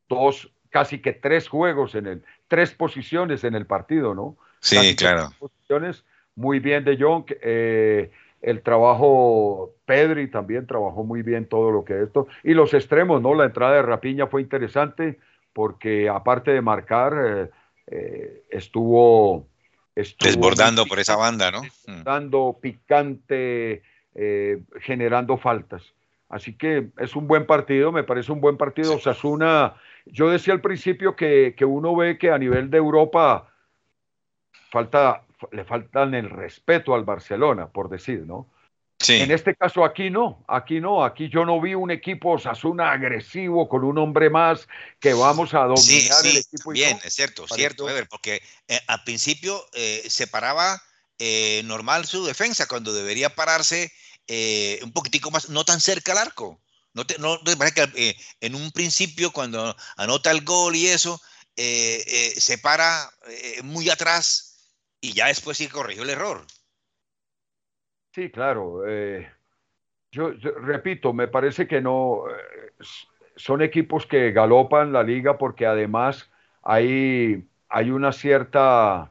dos, casi que tres juegos en el, tres posiciones en el partido, ¿no? Sí, claro. Posiciones. Muy bien de Jong. Eh, el trabajo, Pedri también trabajó muy bien todo lo que es esto. Y los extremos, ¿no? La entrada de Rapiña fue interesante porque aparte de marcar, eh, eh, estuvo, Desbordando por esa banda, ¿no? Mm. Dando picante, generando faltas. Así que es un buen partido, me parece un buen partido. Osasuna yo decía al principio que, uno ve que a nivel de Europa falta, le faltan el respeto al Barcelona, por decir, ¿no? Sí. En este caso aquí no, aquí no, aquí yo no vi un equipo Osasuna agresivo con un hombre más que vamos a dominar el equipo. Bien, es cierto, cierto, Ever, porque eh, al principio eh, se paraba eh, normal su defensa cuando debería pararse un poquitico más, no tan cerca al arco. ¿No te, no parece que eh, en un principio, cuando anota el gol y eso, eh, eh, se para muy atrás y ya después sí corrigió el error? Sí, claro. Yo, repito, me parece que no. son equipos que galopan la liga porque además hay, hay una cierta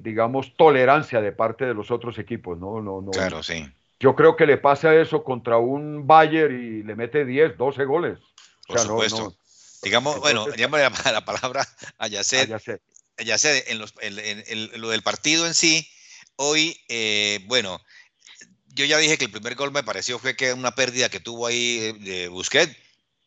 digamos, tolerancia de parte de los otros equipos, ¿no? no, no claro, sí. Yo creo que le pasa eso contra un Bayern y le mete 10, 12 goles. Por supuesto. Digamos, bueno, llamo la, la, palabra a Yacet. en, los, en, lo del partido en sí, hoy, eh, bueno, yo ya dije que el primer gol me pareció fue que una pérdida que tuvo ahí de Busquets,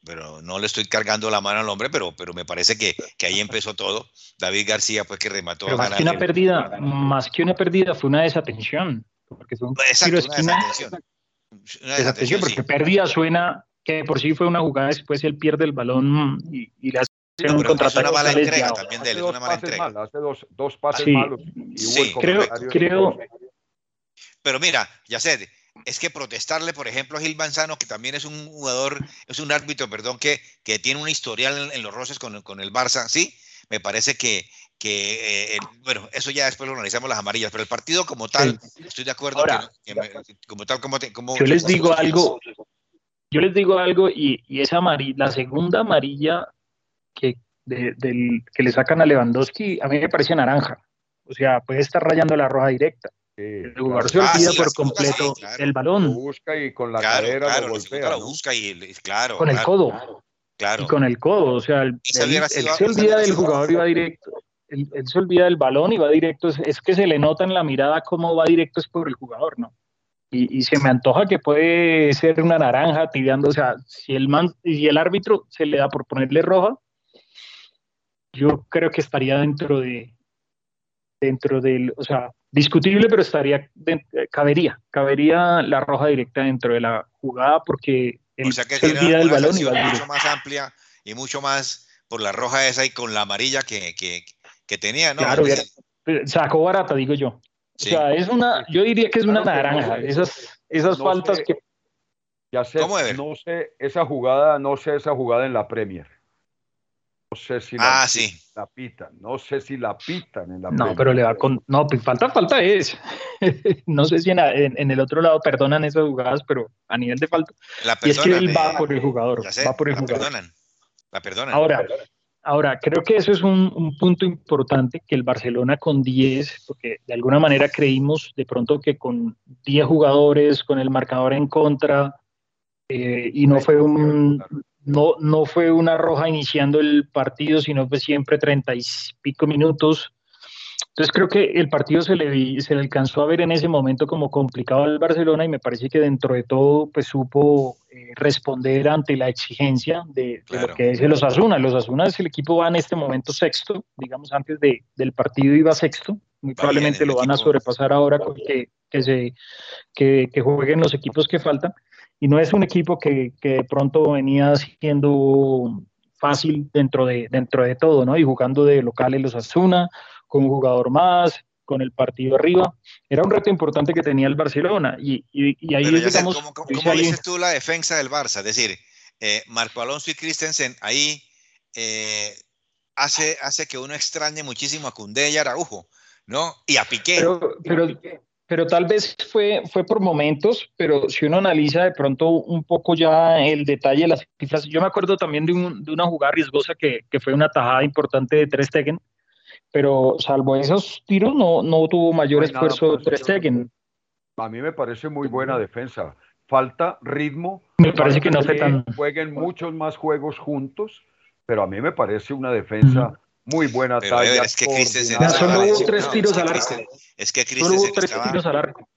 pero no le estoy cargando la mano al hombre, pero, pero me parece que, que ahí empezó todo. David García, pues que remató. más que una pérdida, más que una pérdida fue una desatención. Porque son Exacto, una desatención. porque perdía suena que por sí fue una jugada, después él pierde el balón y, y le hace un contraataque. una mala entrega también de él, una mala entrega. hace dos, dos pases malos. sí, creo, creo. Pero mira, ya sé, es que protestarle, por ejemplo, a Gil Manzano, que también es un jugador, es un árbitro, perdón, que, que tiene un historial en, los roces con, con, el Barça, ¿sí? Me parece que, que eh, bueno, eso ya después lo analizamos las amarillas, pero el partido como tal, estoy de acuerdo que, como tal, como, como yo les digo algo, yo les digo algo y, y esa amarilla, la segunda amarilla que, del, que le sacan a Lewandowski, a mí me parece naranja, o sea, puede estar rayando la roja directa. el jugador se olvida ah, por completo el balón. Lo busca y con la cadera lo golpea. Lo busca y, claro. Con el codo. Claro. Y con el codo, o sea, él, se olvida del jugador y va directo él, se olvida del balón y va directo, es, que se le nota en la mirada cómo va directo es por el jugador, ¿no? Y, se me antoja que puede ser una naranja tibiando, o sea, si el, man, si el árbitro se le da por ponerle roja, yo creo que estaría dentro de, dentro del, o sea, discutible, pero estaría, cabería, cabería la roja directa dentro de la jugada porque él se olvida del balón y va mucho más amplia y mucho más por la roja esa y con la amarilla que, que, que tenía, ¿no? Claro, sacó barata, digo yo. O sea, es una, yo diría que es una naranja, esas, esas faltas que... Ya sé, no sé esa jugada, no sé esa jugada en la Premier. No sé si la, ah, sí. la pitan, no sé si la pitan en la No, pero le va con. No, pues falta, falta es. no sé si en, en, el otro lado perdonan esas jugadas, pero a nivel de falta. La y es que él va por el jugador. va por el jugador. Perdonan La perdonan. Ahora, ahora creo que eso es un, punto importante que el Barcelona con 10, porque de alguna manera creímos de pronto que con 10 jugadores, con el marcador en contra, eh, y no fue un no, no fue una roja iniciando el partido, sino fue siempre treinta y pico minutos. Entonces creo que el partido se le, se le alcanzó a ver en ese momento como complicado al Barcelona y me parece que dentro de todo pues supo eh, responder ante la exigencia de, lo que es el Osasuna. Los Osasuna es el equipo va en este momento sexto, digamos antes de, del partido iba sexto, muy probablemente lo van a sobrepasar ahora que, que, se, que, que jueguen los equipos que faltan y no es un equipo que, que de pronto venía siendo fácil dentro de, dentro de todo, ¿no? Y jugando de local en los Asuna, con un jugador más, con el partido arriba. Era un reto importante que tenía el Barcelona. Y, y, ahí digamos, ¿Cómo, cómo, dices tú la defensa del Barça? Es decir, eh, Marco Alonso y Christensen ahí eh, hace, hace que uno extrañe muchísimo a Cundé y a Araujo, ¿no? Y a Piqué. pero, pero tal vez fue, fue por momentos, pero si uno analiza de pronto un poco ya el detalle de las cifras, yo me acuerdo también de, un, de una jugada riesgosa que, que, fue una tajada importante de Ter Stegen, pero salvo esos tiros no, no tuvo mayor esfuerzo Ter Stegen. A mí me parece muy buena defensa. Falta ritmo. Me parece que no fue tan... Jueguen muchos más juegos juntos, pero a mí me parece una defensa muy buena talla. es que Christensen Solo hubo tres tiros al arco. Es que Christensen tres tiros al arco.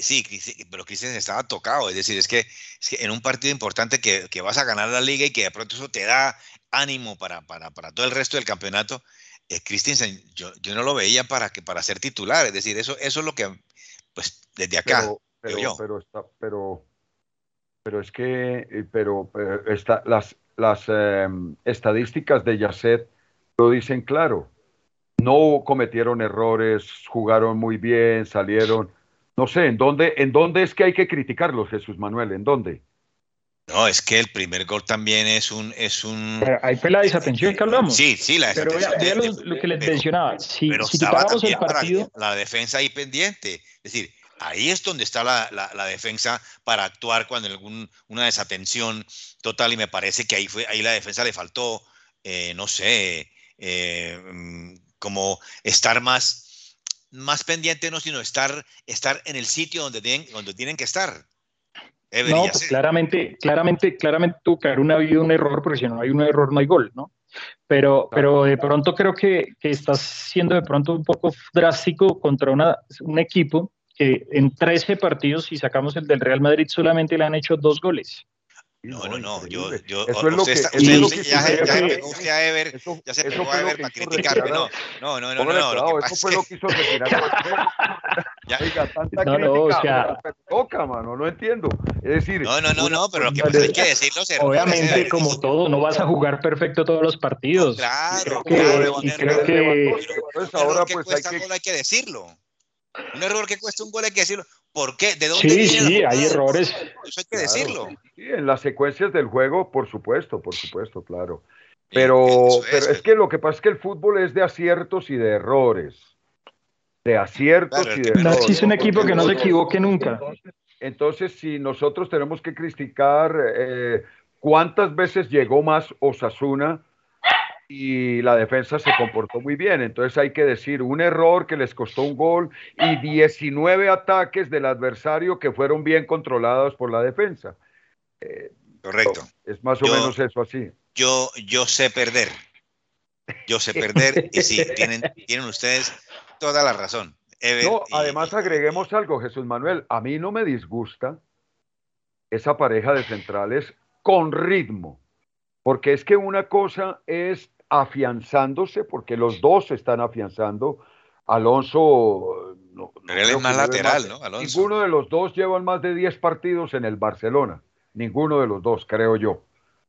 Sí, pero Christensen estaba tocado. Es decir, es que, es que en un partido importante que, que, vas a ganar la liga y que de pronto eso te da ánimo para, para, para todo el resto del campeonato, eh, Christensen yo, yo no lo veía para, que, para ser titular. Es decir, eso, eso es lo que, pues, desde acá. Pero, pero, pero, está, pero, pero es que, eh, pero, está, las, las eh, estadísticas de Yasset lo dicen claro. No cometieron errores, jugaron muy bien, salieron. No sé, ¿en dónde, ¿en dónde es que hay que criticarlos, Jesús Manuel? ¿En dónde? No, es que el primer gol también es un... Es un ahí fue la desatención que hablamos. Sí, sí, la desatención. Pero vea, lo, que les mencionaba. Si, si el partido... La defensa ahí pendiente. Es decir, ahí es donde está la, la, defensa para actuar cuando algún, una desatención total y me parece que ahí, fue, ahí la defensa le faltó, eh, no sé, eh, mm, como estar más, más pendiente, no, sino estar, estar en el sitio donde tienen, donde tienen que estar. no, pues claramente, claramente, claramente tuvo que haber un, habido un error, porque si no hay un error no hay gol, ¿no? Pero, pero de pronto creo que, que estás siendo de pronto un poco drástico contra una, un equipo que en 13 partidos, si sacamos el del Real Madrid, solamente le han hecho dos goles. No, no, no, yo, yo, eso es lo que, usted, ya, se pegó usted a Ever, ya se pegó a Ever para criticarme, no, no, no, no, no, que eso fue lo que hizo retirar. ya, Oiga, tanta no, no, o sea, toca, mano, no entiendo, es decir. No, no, no, no, pero lo que pasa es que decir los errores. Obviamente, como todo, no vas a jugar perfecto todos los partidos. Claro, claro, y creo que, ahora pues hay que decirlo. Un error que cuesta un gol hay que decirlo. ¿Por qué? ¿De dónde Sí, sí, hay errores. Eso hay que decirlo. Sí, en las secuencias del juego, por supuesto, por supuesto, claro. Pero, pero es que lo que pasa es que el fútbol es de aciertos y de errores. De aciertos y de errores. es un equipo que no se equivoque nunca. Entonces, si nosotros tenemos que criticar eh, cuántas veces llegó más Osasuna y la defensa se comportó muy bien. Entonces hay que decir, un error que les costó un gol y 19 ataques del adversario que fueron bien controlados por la defensa. Eh, Correcto. Es más o menos eso así. Yo, yo sé perder. Yo sé perder y sí, tienen, tienen ustedes toda la razón. además agreguemos algo, Jesús Manuel. A mí no me disgusta esa pareja de centrales con ritmo. Porque es que una cosa es afianzándose, porque los dos se están afianzando. Alonso. No, Pero él es más lateral, ¿no? Alonso. Ninguno de los dos llevan más de 10 partidos en el Barcelona. Ninguno de los dos, creo yo.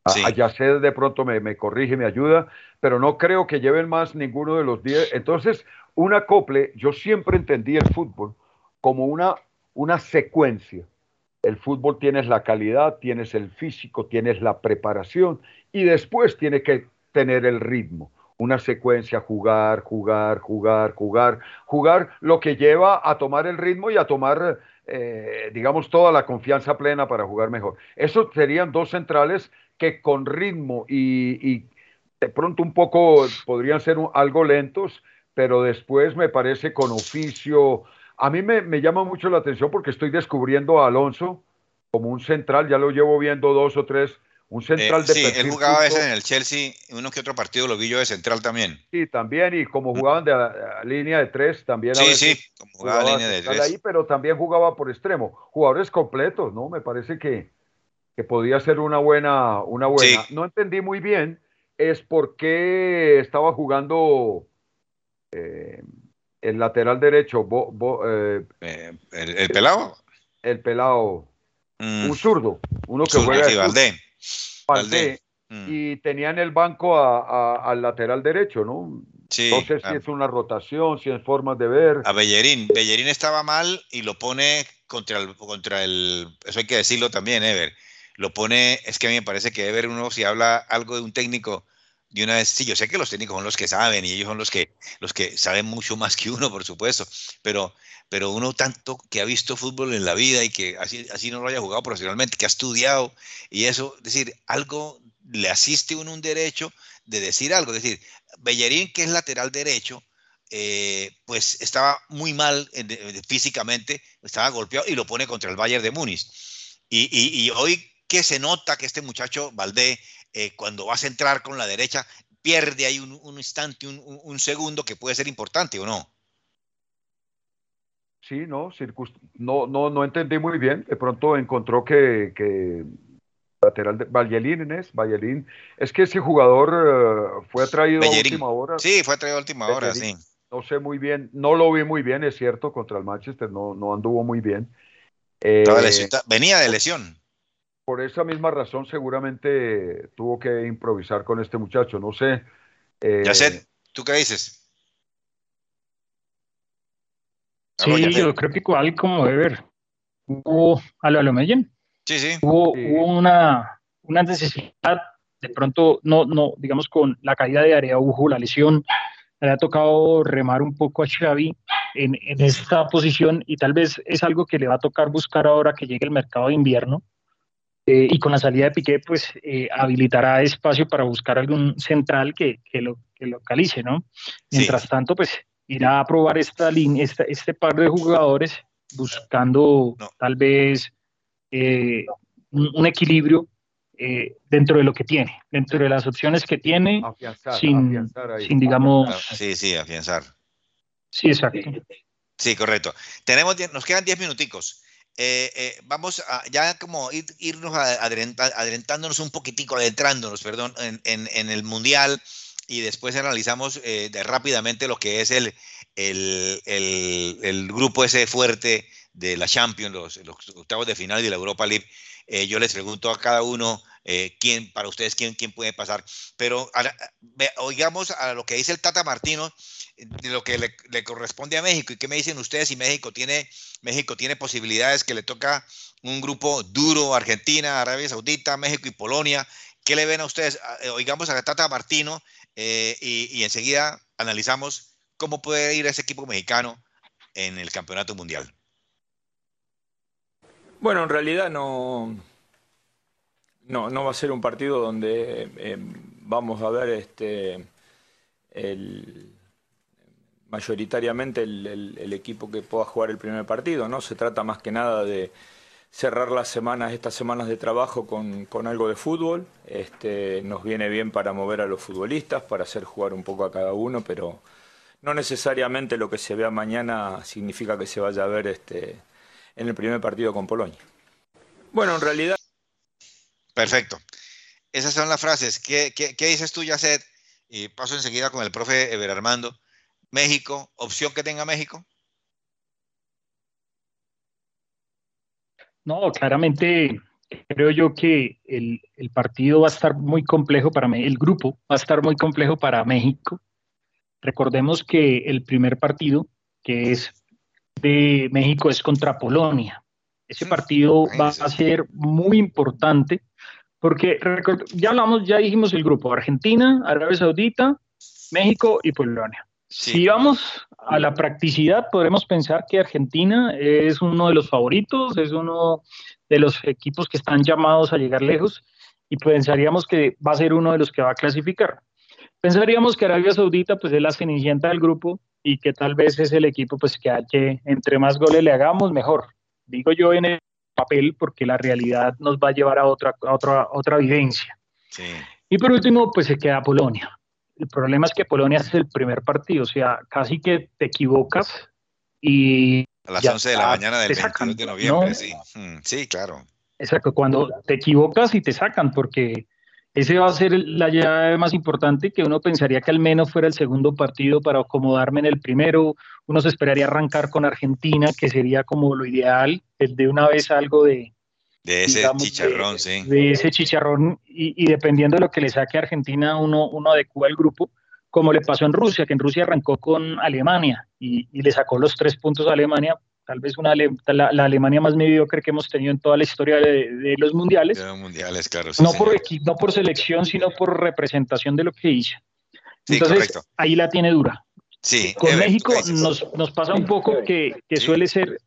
Sí. A, de pronto me, me, corrige, me ayuda, pero no creo que lleven más ninguno de los 10. Entonces, un acople, yo siempre entendí el fútbol como una, una secuencia. El fútbol tienes la calidad, tienes el físico, tienes la preparación y después tiene que tener el ritmo, una secuencia, jugar, jugar, jugar, jugar, jugar, lo que lleva a tomar el ritmo y a tomar, eh, digamos, toda la confianza plena para jugar mejor. Esos serían dos centrales que con ritmo y, de pronto un poco podrían ser algo lentos, pero después me parece con oficio. A mí me, me llama mucho la atención porque estoy descubriendo a Alonso como un central, ya lo llevo viendo dos o tres un central eh, de Sí, él jugaba a veces en el Chelsea, uno que otro partido lo vi yo de central también. Sí, también, y como jugaban de línea de tres, también. Sí, sí, como jugaba, línea de tres. Ahí, pero también jugaba por extremo. Jugadores completos, ¿no? Me parece que, que podía ser una buena. Una buena. No entendí muy bien, es por qué estaba jugando eh, el lateral derecho. Eh, el, pelado? El pelado. Mm. Un zurdo, uno que juega. Valdé. Mm. y tenía en el banco al lateral derecho, ¿no? Sí, no sé si es una rotación, si es formas de ver. A Bellerín. Bellerín estaba mal y lo pone contra el, contra el. Eso hay que decirlo también, Ever. Lo pone. Es que a mí me parece que Ever, uno, si habla algo de un técnico, de una vez. Sí, yo sé que los técnicos son los que saben y ellos son los que, los que saben mucho más que uno, por supuesto. Pero pero uno tanto que ha visto fútbol en la vida y que así, así no lo haya jugado profesionalmente, que ha estudiado y eso, es decir, algo le asiste uno un derecho de decir algo, es decir, Bellerín, que es lateral derecho, eh, pues estaba muy mal físicamente, estaba golpeado y lo pone contra el Bayern de Múnich. Y, hoy que se nota que este muchacho Valdé, eh, cuando va a centrar con la derecha, pierde ahí un, instante, un segundo que puede ser importante o no. Sí, no, no, no, no entendí muy bien. De pronto encontró que, que lateral de Valladolid es, Valladolid. Es que ese jugador eh, fue atraído a última hora. Sí, fue atraído a última hora, sí. No sé muy bien, no lo vi muy bien, es cierto, contra el Manchester, no, no anduvo muy bien. Eh, venía de lesión. Por esa misma razón, seguramente tuvo que improvisar con este muchacho, no sé. ya sé, eh, ¿tú qué dices? Sí, yo creo que igual como ver hubo a lo, a Sí, sí. Hubo, una, una, necesidad, de pronto, no, no, digamos, con la caída de Araujo, la lesión, le ha tocado remar un poco a Xavi en, en, esta posición y tal vez es algo que le va a tocar buscar ahora que llegue el mercado de invierno. Eh, y con la salida de Piqué, pues eh, habilitará espacio para buscar algún central que, que, lo, que localice, ¿no? Mientras tanto, pues irá a probar esta línea, este par de jugadores buscando tal vez eh, un, equilibrio eh, dentro de lo que tiene, dentro de las opciones que tiene, sin, sin, digamos... Sí, sí, afianzar. Sí, exacto. Sí, correcto. Tenemos, nos quedan 10 minuticos. Eh, vamos a ya como irnos adelantándonos un poquitico, adentrándonos, perdón, en, el Mundial y después analizamos eh, rápidamente lo que es el, el, grupo ese fuerte de la Champions, los, octavos de final de la Europa League. Eh, yo les pregunto a cada uno eh, quién, para ustedes, quién, quién puede pasar. Pero oigamos a lo que dice el Tata Martino, de lo que le, corresponde a México. ¿Y qué me dicen ustedes si México tiene, México tiene posibilidades que le toca un grupo duro, Argentina, Arabia Saudita, México y Polonia? ¿Qué le ven a ustedes? Oigamos a Tata Martino eh, y, enseguida analizamos cómo puede ir ese equipo mexicano en el campeonato mundial. Bueno, en realidad no, no, va a ser un partido donde eh, vamos a ver este, mayoritariamente el, equipo que pueda jugar el primer partido, ¿no? Se trata más que nada de cerrar las semanas, estas semanas de trabajo con, algo de fútbol. Este, nos viene bien para mover a los futbolistas, para hacer jugar un poco a cada uno, pero no necesariamente lo que se vea mañana significa que se vaya a ver este, en el primer partido con Polonia. Bueno, en realidad... Perfecto. Esas son las frases. ¿Qué, qué, dices tú, Yacet? Y paso enseguida con el profe Ever Armando. México, opción que tenga México. No, claramente creo yo que el, partido va a estar muy complejo para mí, el grupo va a estar muy complejo para México. Recordemos que el primer partido, que es de México, es contra Polonia. Ese partido va a ser muy importante porque ya hablamos, ya dijimos el grupo, Argentina, Arabia Saudita, México y Polonia. Si vamos a la practicidad, podremos pensar que Argentina es uno de los favoritos, es uno de los equipos que están llamados a llegar lejos y pensaríamos que va a ser uno de los que va a clasificar. Pensaríamos que Arabia Saudita pues es la cenicienta del grupo y que tal vez es el equipo pues que, que entre más goles le hagamos mejor. Digo yo en el papel porque la realidad nos va a llevar a otra, otra, otra vivencia. Y por último pues se queda Polonia. El problema es que Polonia es el primer partido, o sea, casi que te equivocas y... A las 11 de la mañana del 22 de noviembre, sí. Mm, sí, claro. Exacto, cuando te equivocas y te sacan, porque ese va a ser la llave más importante que uno pensaría que al menos fuera el segundo partido para acomodarme en el primero. Uno se esperaría arrancar con Argentina, que sería como lo ideal, el de una vez algo de... De ese chicharrón, sí. De ese chicharrón, y, dependiendo de lo que le saque a Argentina, uno, uno adecua el grupo, como le pasó en Rusia, que en Rusia arrancó con Alemania y, y le sacó los tres puntos a Alemania, tal vez una la, Alemania más mediocre que hemos tenido en toda la historia de, los mundiales. De los mundiales, claro. no, por no por selección, sino por representación de lo que hizo. Entonces, ahí la tiene dura. Sí, Con México nos, nos, pasa un poco que, que suele ser,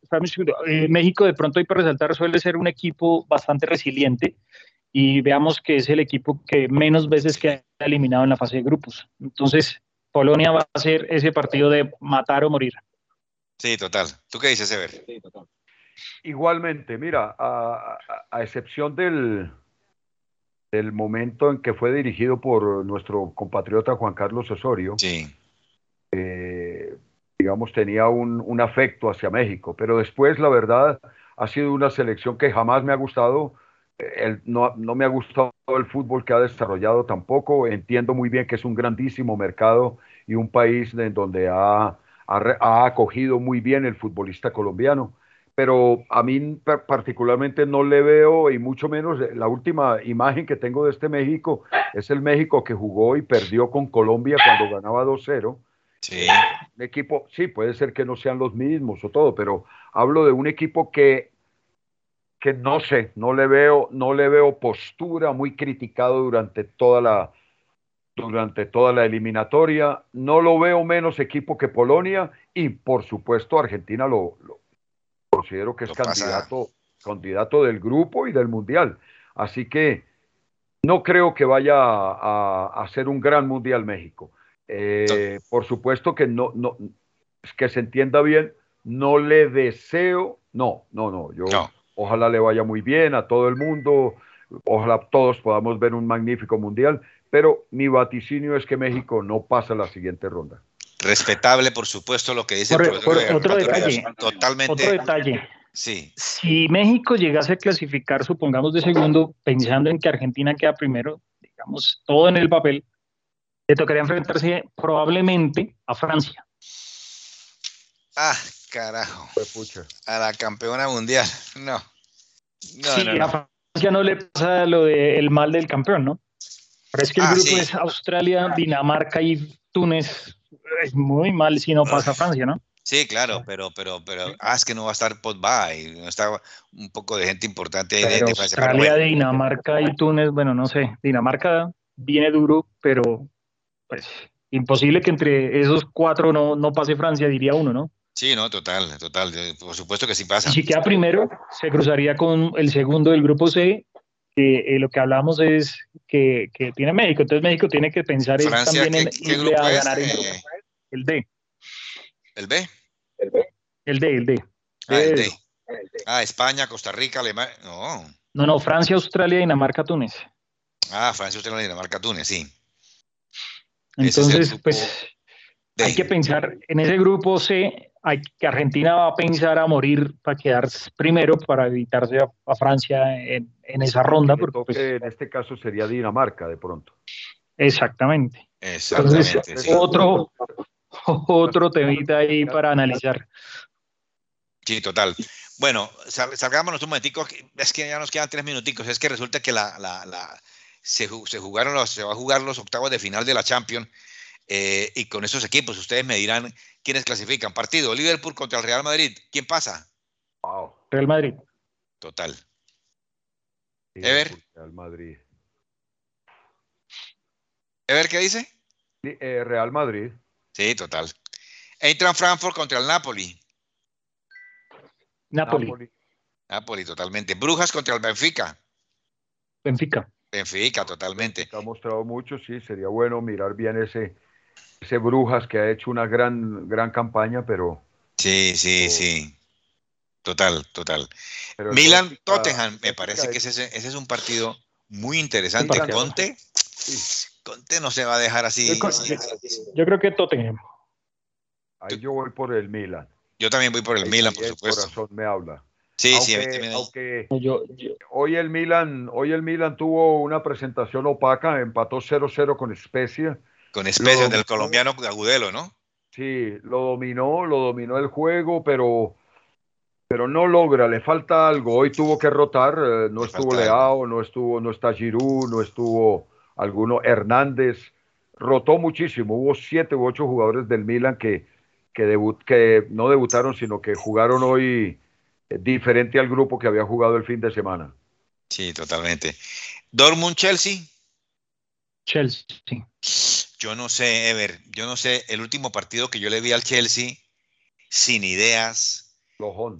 eh, México de pronto hay para resaltar, suele ser un equipo bastante resiliente y veamos que es el equipo que menos veces queda eliminado en la fase de grupos. Entonces, Polonia va a ser ese partido de matar o morir. Sí, total. ¿Tú qué dices, Ever? Sí, total. Igualmente, mira, a, excepción del, del momento en que fue dirigido por nuestro compatriota Juan Carlos Osorio, sí. Eh, digamos, tenía un, un, afecto hacia México, pero después, la verdad, ha sido una selección que jamás me ha gustado. El, no, no, me ha gustado el fútbol que ha desarrollado tampoco. Entiendo muy bien que es un grandísimo mercado y un país en donde ha ha, acogido muy bien el futbolista colombiano, pero a mí particularmente no le veo, y mucho menos la última imagen que tengo de este México es el México que jugó y perdió con Colombia cuando ganaba 2-0. Sí. Un equipo, sí, puede ser que no sean los mismos o todo, pero hablo de un equipo que, que no sé, no le veo, no le veo postura, muy criticado durante toda la, durante toda la eliminatoria. No lo veo menos equipo que Polonia y por supuesto Argentina lo, considero que es candidato, candidato del grupo y del mundial. Así que no creo que vaya a, a ser un gran mundial México. Eh, por supuesto que no, no, que se entienda bien, no le deseo, no, no, no, yo ojalá le vaya muy bien a todo el mundo, ojalá todos podamos ver un magnífico mundial, pero mi vaticinio es que México no pasa la siguiente ronda. Respetable, por supuesto, lo que dice el profesor. otro detalle. Totalmente. Otro detalle. Sí. Si México llegase a clasificar, supongamos de segundo, pensando en que Argentina queda primero, digamos, todo en el papel, le tocaría enfrentarse probablemente a Francia. Ah, carajo. A la campeona mundial. No. no sí, a Francia no le pasa lo del mal del campeón, ¿no? Es que el ah, grupo es Australia, Dinamarca y Túnez. Es muy mal si no pasa Francia, ¿no? Sí, claro, pero, pero, pero, ah, es que no va a estar Pogba y no está un poco de gente importante de, de, Francia. Australia, Dinamarca y Túnez, bueno, no sé, Dinamarca viene duro, pero pues imposible que entre esos cuatro no, no pase Francia, diría uno, ¿no? Sí, no, total, total, por supuesto que sí pasa. si queda primero, se cruzaría con el segundo del grupo C eh, lo que hablamos es que, que, tiene México. Entonces México tiene que pensar también en irle a ganar el, eh, el D. ¿El B? El D, el D. El D. Ah, el D. Ah, España, Costa Rica, Alemania. No. No, no, Francia, Australia, Dinamarca, Túnez. Ah, Francia, Australia, Dinamarca, Túnez, sí. Entonces, pues hay que pensar en ese grupo C hay, que Argentina va a pensar a morir para quedar primero para evitarse a, Francia en, esa ronda. Porque, pues, en este caso sería Dinamarca de pronto. Exactamente. Exactamente. otro, otro temita ahí para analizar. Sí, total. Bueno, salgámonos un momentico, es que ya nos quedan tres minuticos, es que resulta que la, la, la se, se, jugaron los, se va a jugar los octavos de final de la Champions eh, y con esos equipos ustedes me dirán quiénes clasifican. Partido, Liverpool contra el Real Madrid. ¿Quién pasa? Real Madrid. Total. Ever. Real Madrid. Ever, ¿qué dice? Eh, Real Madrid. Sí, total. Eintracht Frankfurt contra el Napoli. Napoli. Napoli. totalmente. Brujas contra el Benfica. Benfica. Benfica, totalmente. Ha mostrado mucho, sí, sería bueno mirar bien ese, ese Brujas que ha hecho una gran, gran campaña, pero... Sí, sí, sí. Total, total. Milan Tottenham, me parece que ese, ese, es un partido muy interesante. Conte, Conte no se va a dejar así. Yo, creo que Tottenham. Ahí yo voy por el Milan. Yo también voy por el Milan, por supuesto. El corazón me habla. Sí, sí, aunque hoy el Milan, hoy el Milan tuvo una presentación opaca, empató 0-0 con Spezia. Con Spezia del colombiano Agudelo, ¿no? Sí, lo dominó, lo dominó el juego, pero pero no logra, le falta algo. Hoy tuvo que rotar, eh, no estuvo Leao, no estuvo, no está Giroud, no estuvo alguno Hernández. Rotó muchísimo. Hubo siete u ocho jugadores del Milan que, que, que no debutaron, sino que jugaron hoy eh, diferente al grupo que había jugado el fin de semana. Sí, totalmente. Dortmund Chelsea. Chelsea. Yo no sé, Ever, yo no sé, el último partido que yo le vi al Chelsea sin ideas,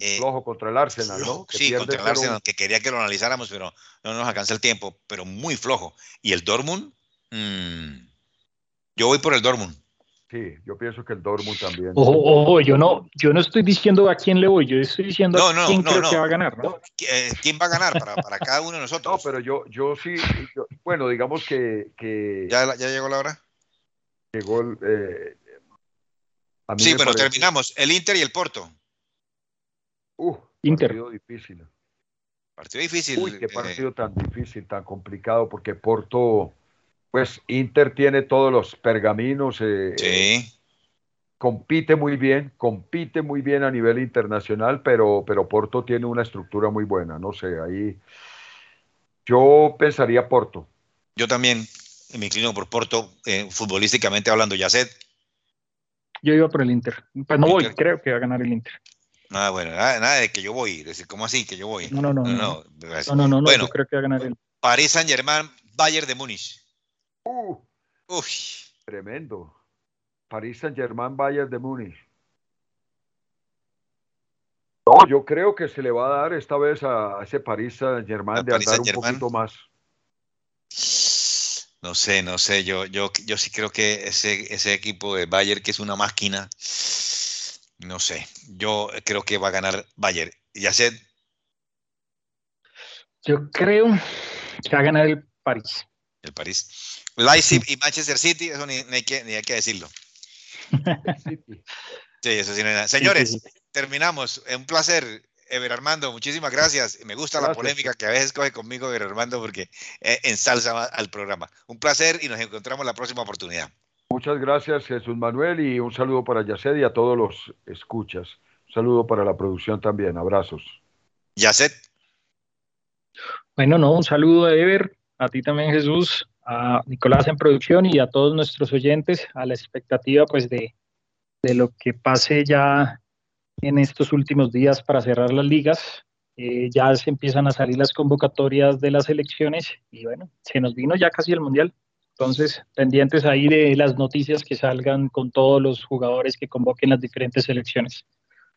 eh, flojo, contra el Arsenal, ¿no? sí, contra el Arsenal, que quería que lo analizáramos, pero no nos alcanza el tiempo, pero muy flojo. ¿Y el Dortmund? Mm, yo voy por el Dortmund. Sí, yo pienso que el Dortmund también. Ojo, yo no, yo no estoy diciendo a quién le voy, yo estoy diciendo a quién creo que va a ganar, ¿no? Eh, ¿Quién va a ganar para, para, cada uno de nosotros? No, pero yo, yo sí, bueno, digamos que... que ¿Ya, ¿Ya, llegó la hora? Llegó el... Eh, sí, pero terminamos. El Inter y el Porto. Uh, Partido difícil. Partido difícil. Uy, qué eh. partido tan difícil, tan complicado, porque Porto, pues Inter tiene todos los pergaminos. Eh, sí. compite muy bien, compite muy bien a nivel internacional, pero, pero Porto tiene una estructura muy buena. No sé, ahí yo pensaría Porto. Yo también me inclino por Porto, eh, futbolísticamente hablando, Yacet. Yo iba por el Inter. Pues no voy, creo que va a ganar el Inter. Nada, bueno, nada, de que yo voy. Decir, ¿cómo así que yo voy? No, no, no. No, no, no, bueno, yo creo que va a ganar el. París Saint Germain, Bayern de Múnich. Uh, Uy. Tremendo. París Saint Germain, Bayern de Múnich. No, yo creo que se le va a dar esta vez a ese París Saint Germain de andar un poquito más. No sé, no sé. Yo, yo, yo sí creo que ese, ese equipo de Bayern, que es una máquina, no sé, yo creo que va a ganar Bayern. ¿Yacet? Yo creo que va a ganar el París. El París. Leipzig y Manchester City, eso ni, hay, que, decirlo. sí, eso sí no hay nada. Señores, terminamos. Un placer, Ever Armando, muchísimas gracias. Me gusta la polémica que a veces coge conmigo Ever Armando porque eh, ensalza al programa. Un placer y nos encontramos la próxima oportunidad. Muchas gracias, Jesús Manuel, y un saludo para Yacet y a todos los escuchas. Un saludo para la producción también. Abrazos. Yacet. Bueno, no, un saludo a Ever, a ti también, Jesús, a Nicolás en producción y a todos nuestros oyentes, a la expectativa pues de, de lo que pase ya en estos últimos días para cerrar las ligas. Eh, ya se empiezan a salir las convocatorias de las elecciones y bueno, se nos vino ya casi el Mundial. Entonces, pendientes ahí de las noticias que salgan con todos los jugadores que convoquen las diferentes selecciones.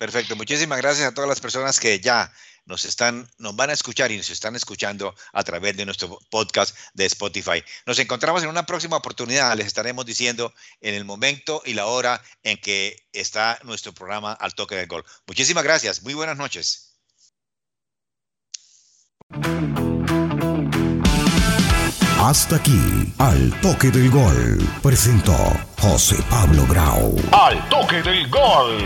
Perfecto, muchísimas gracias a todas las personas que ya nos están, nos van a escuchar y nos están escuchando a través de nuestro podcast de Spotify. Nos encontramos en una próxima oportunidad, les estaremos diciendo en el momento y la hora en que está nuestro programa Al Toque del Gol. Muchísimas gracias, muy buenas noches. Hasta aquí, al toque del gol, presentó José Pablo Grau. Al toque del gol.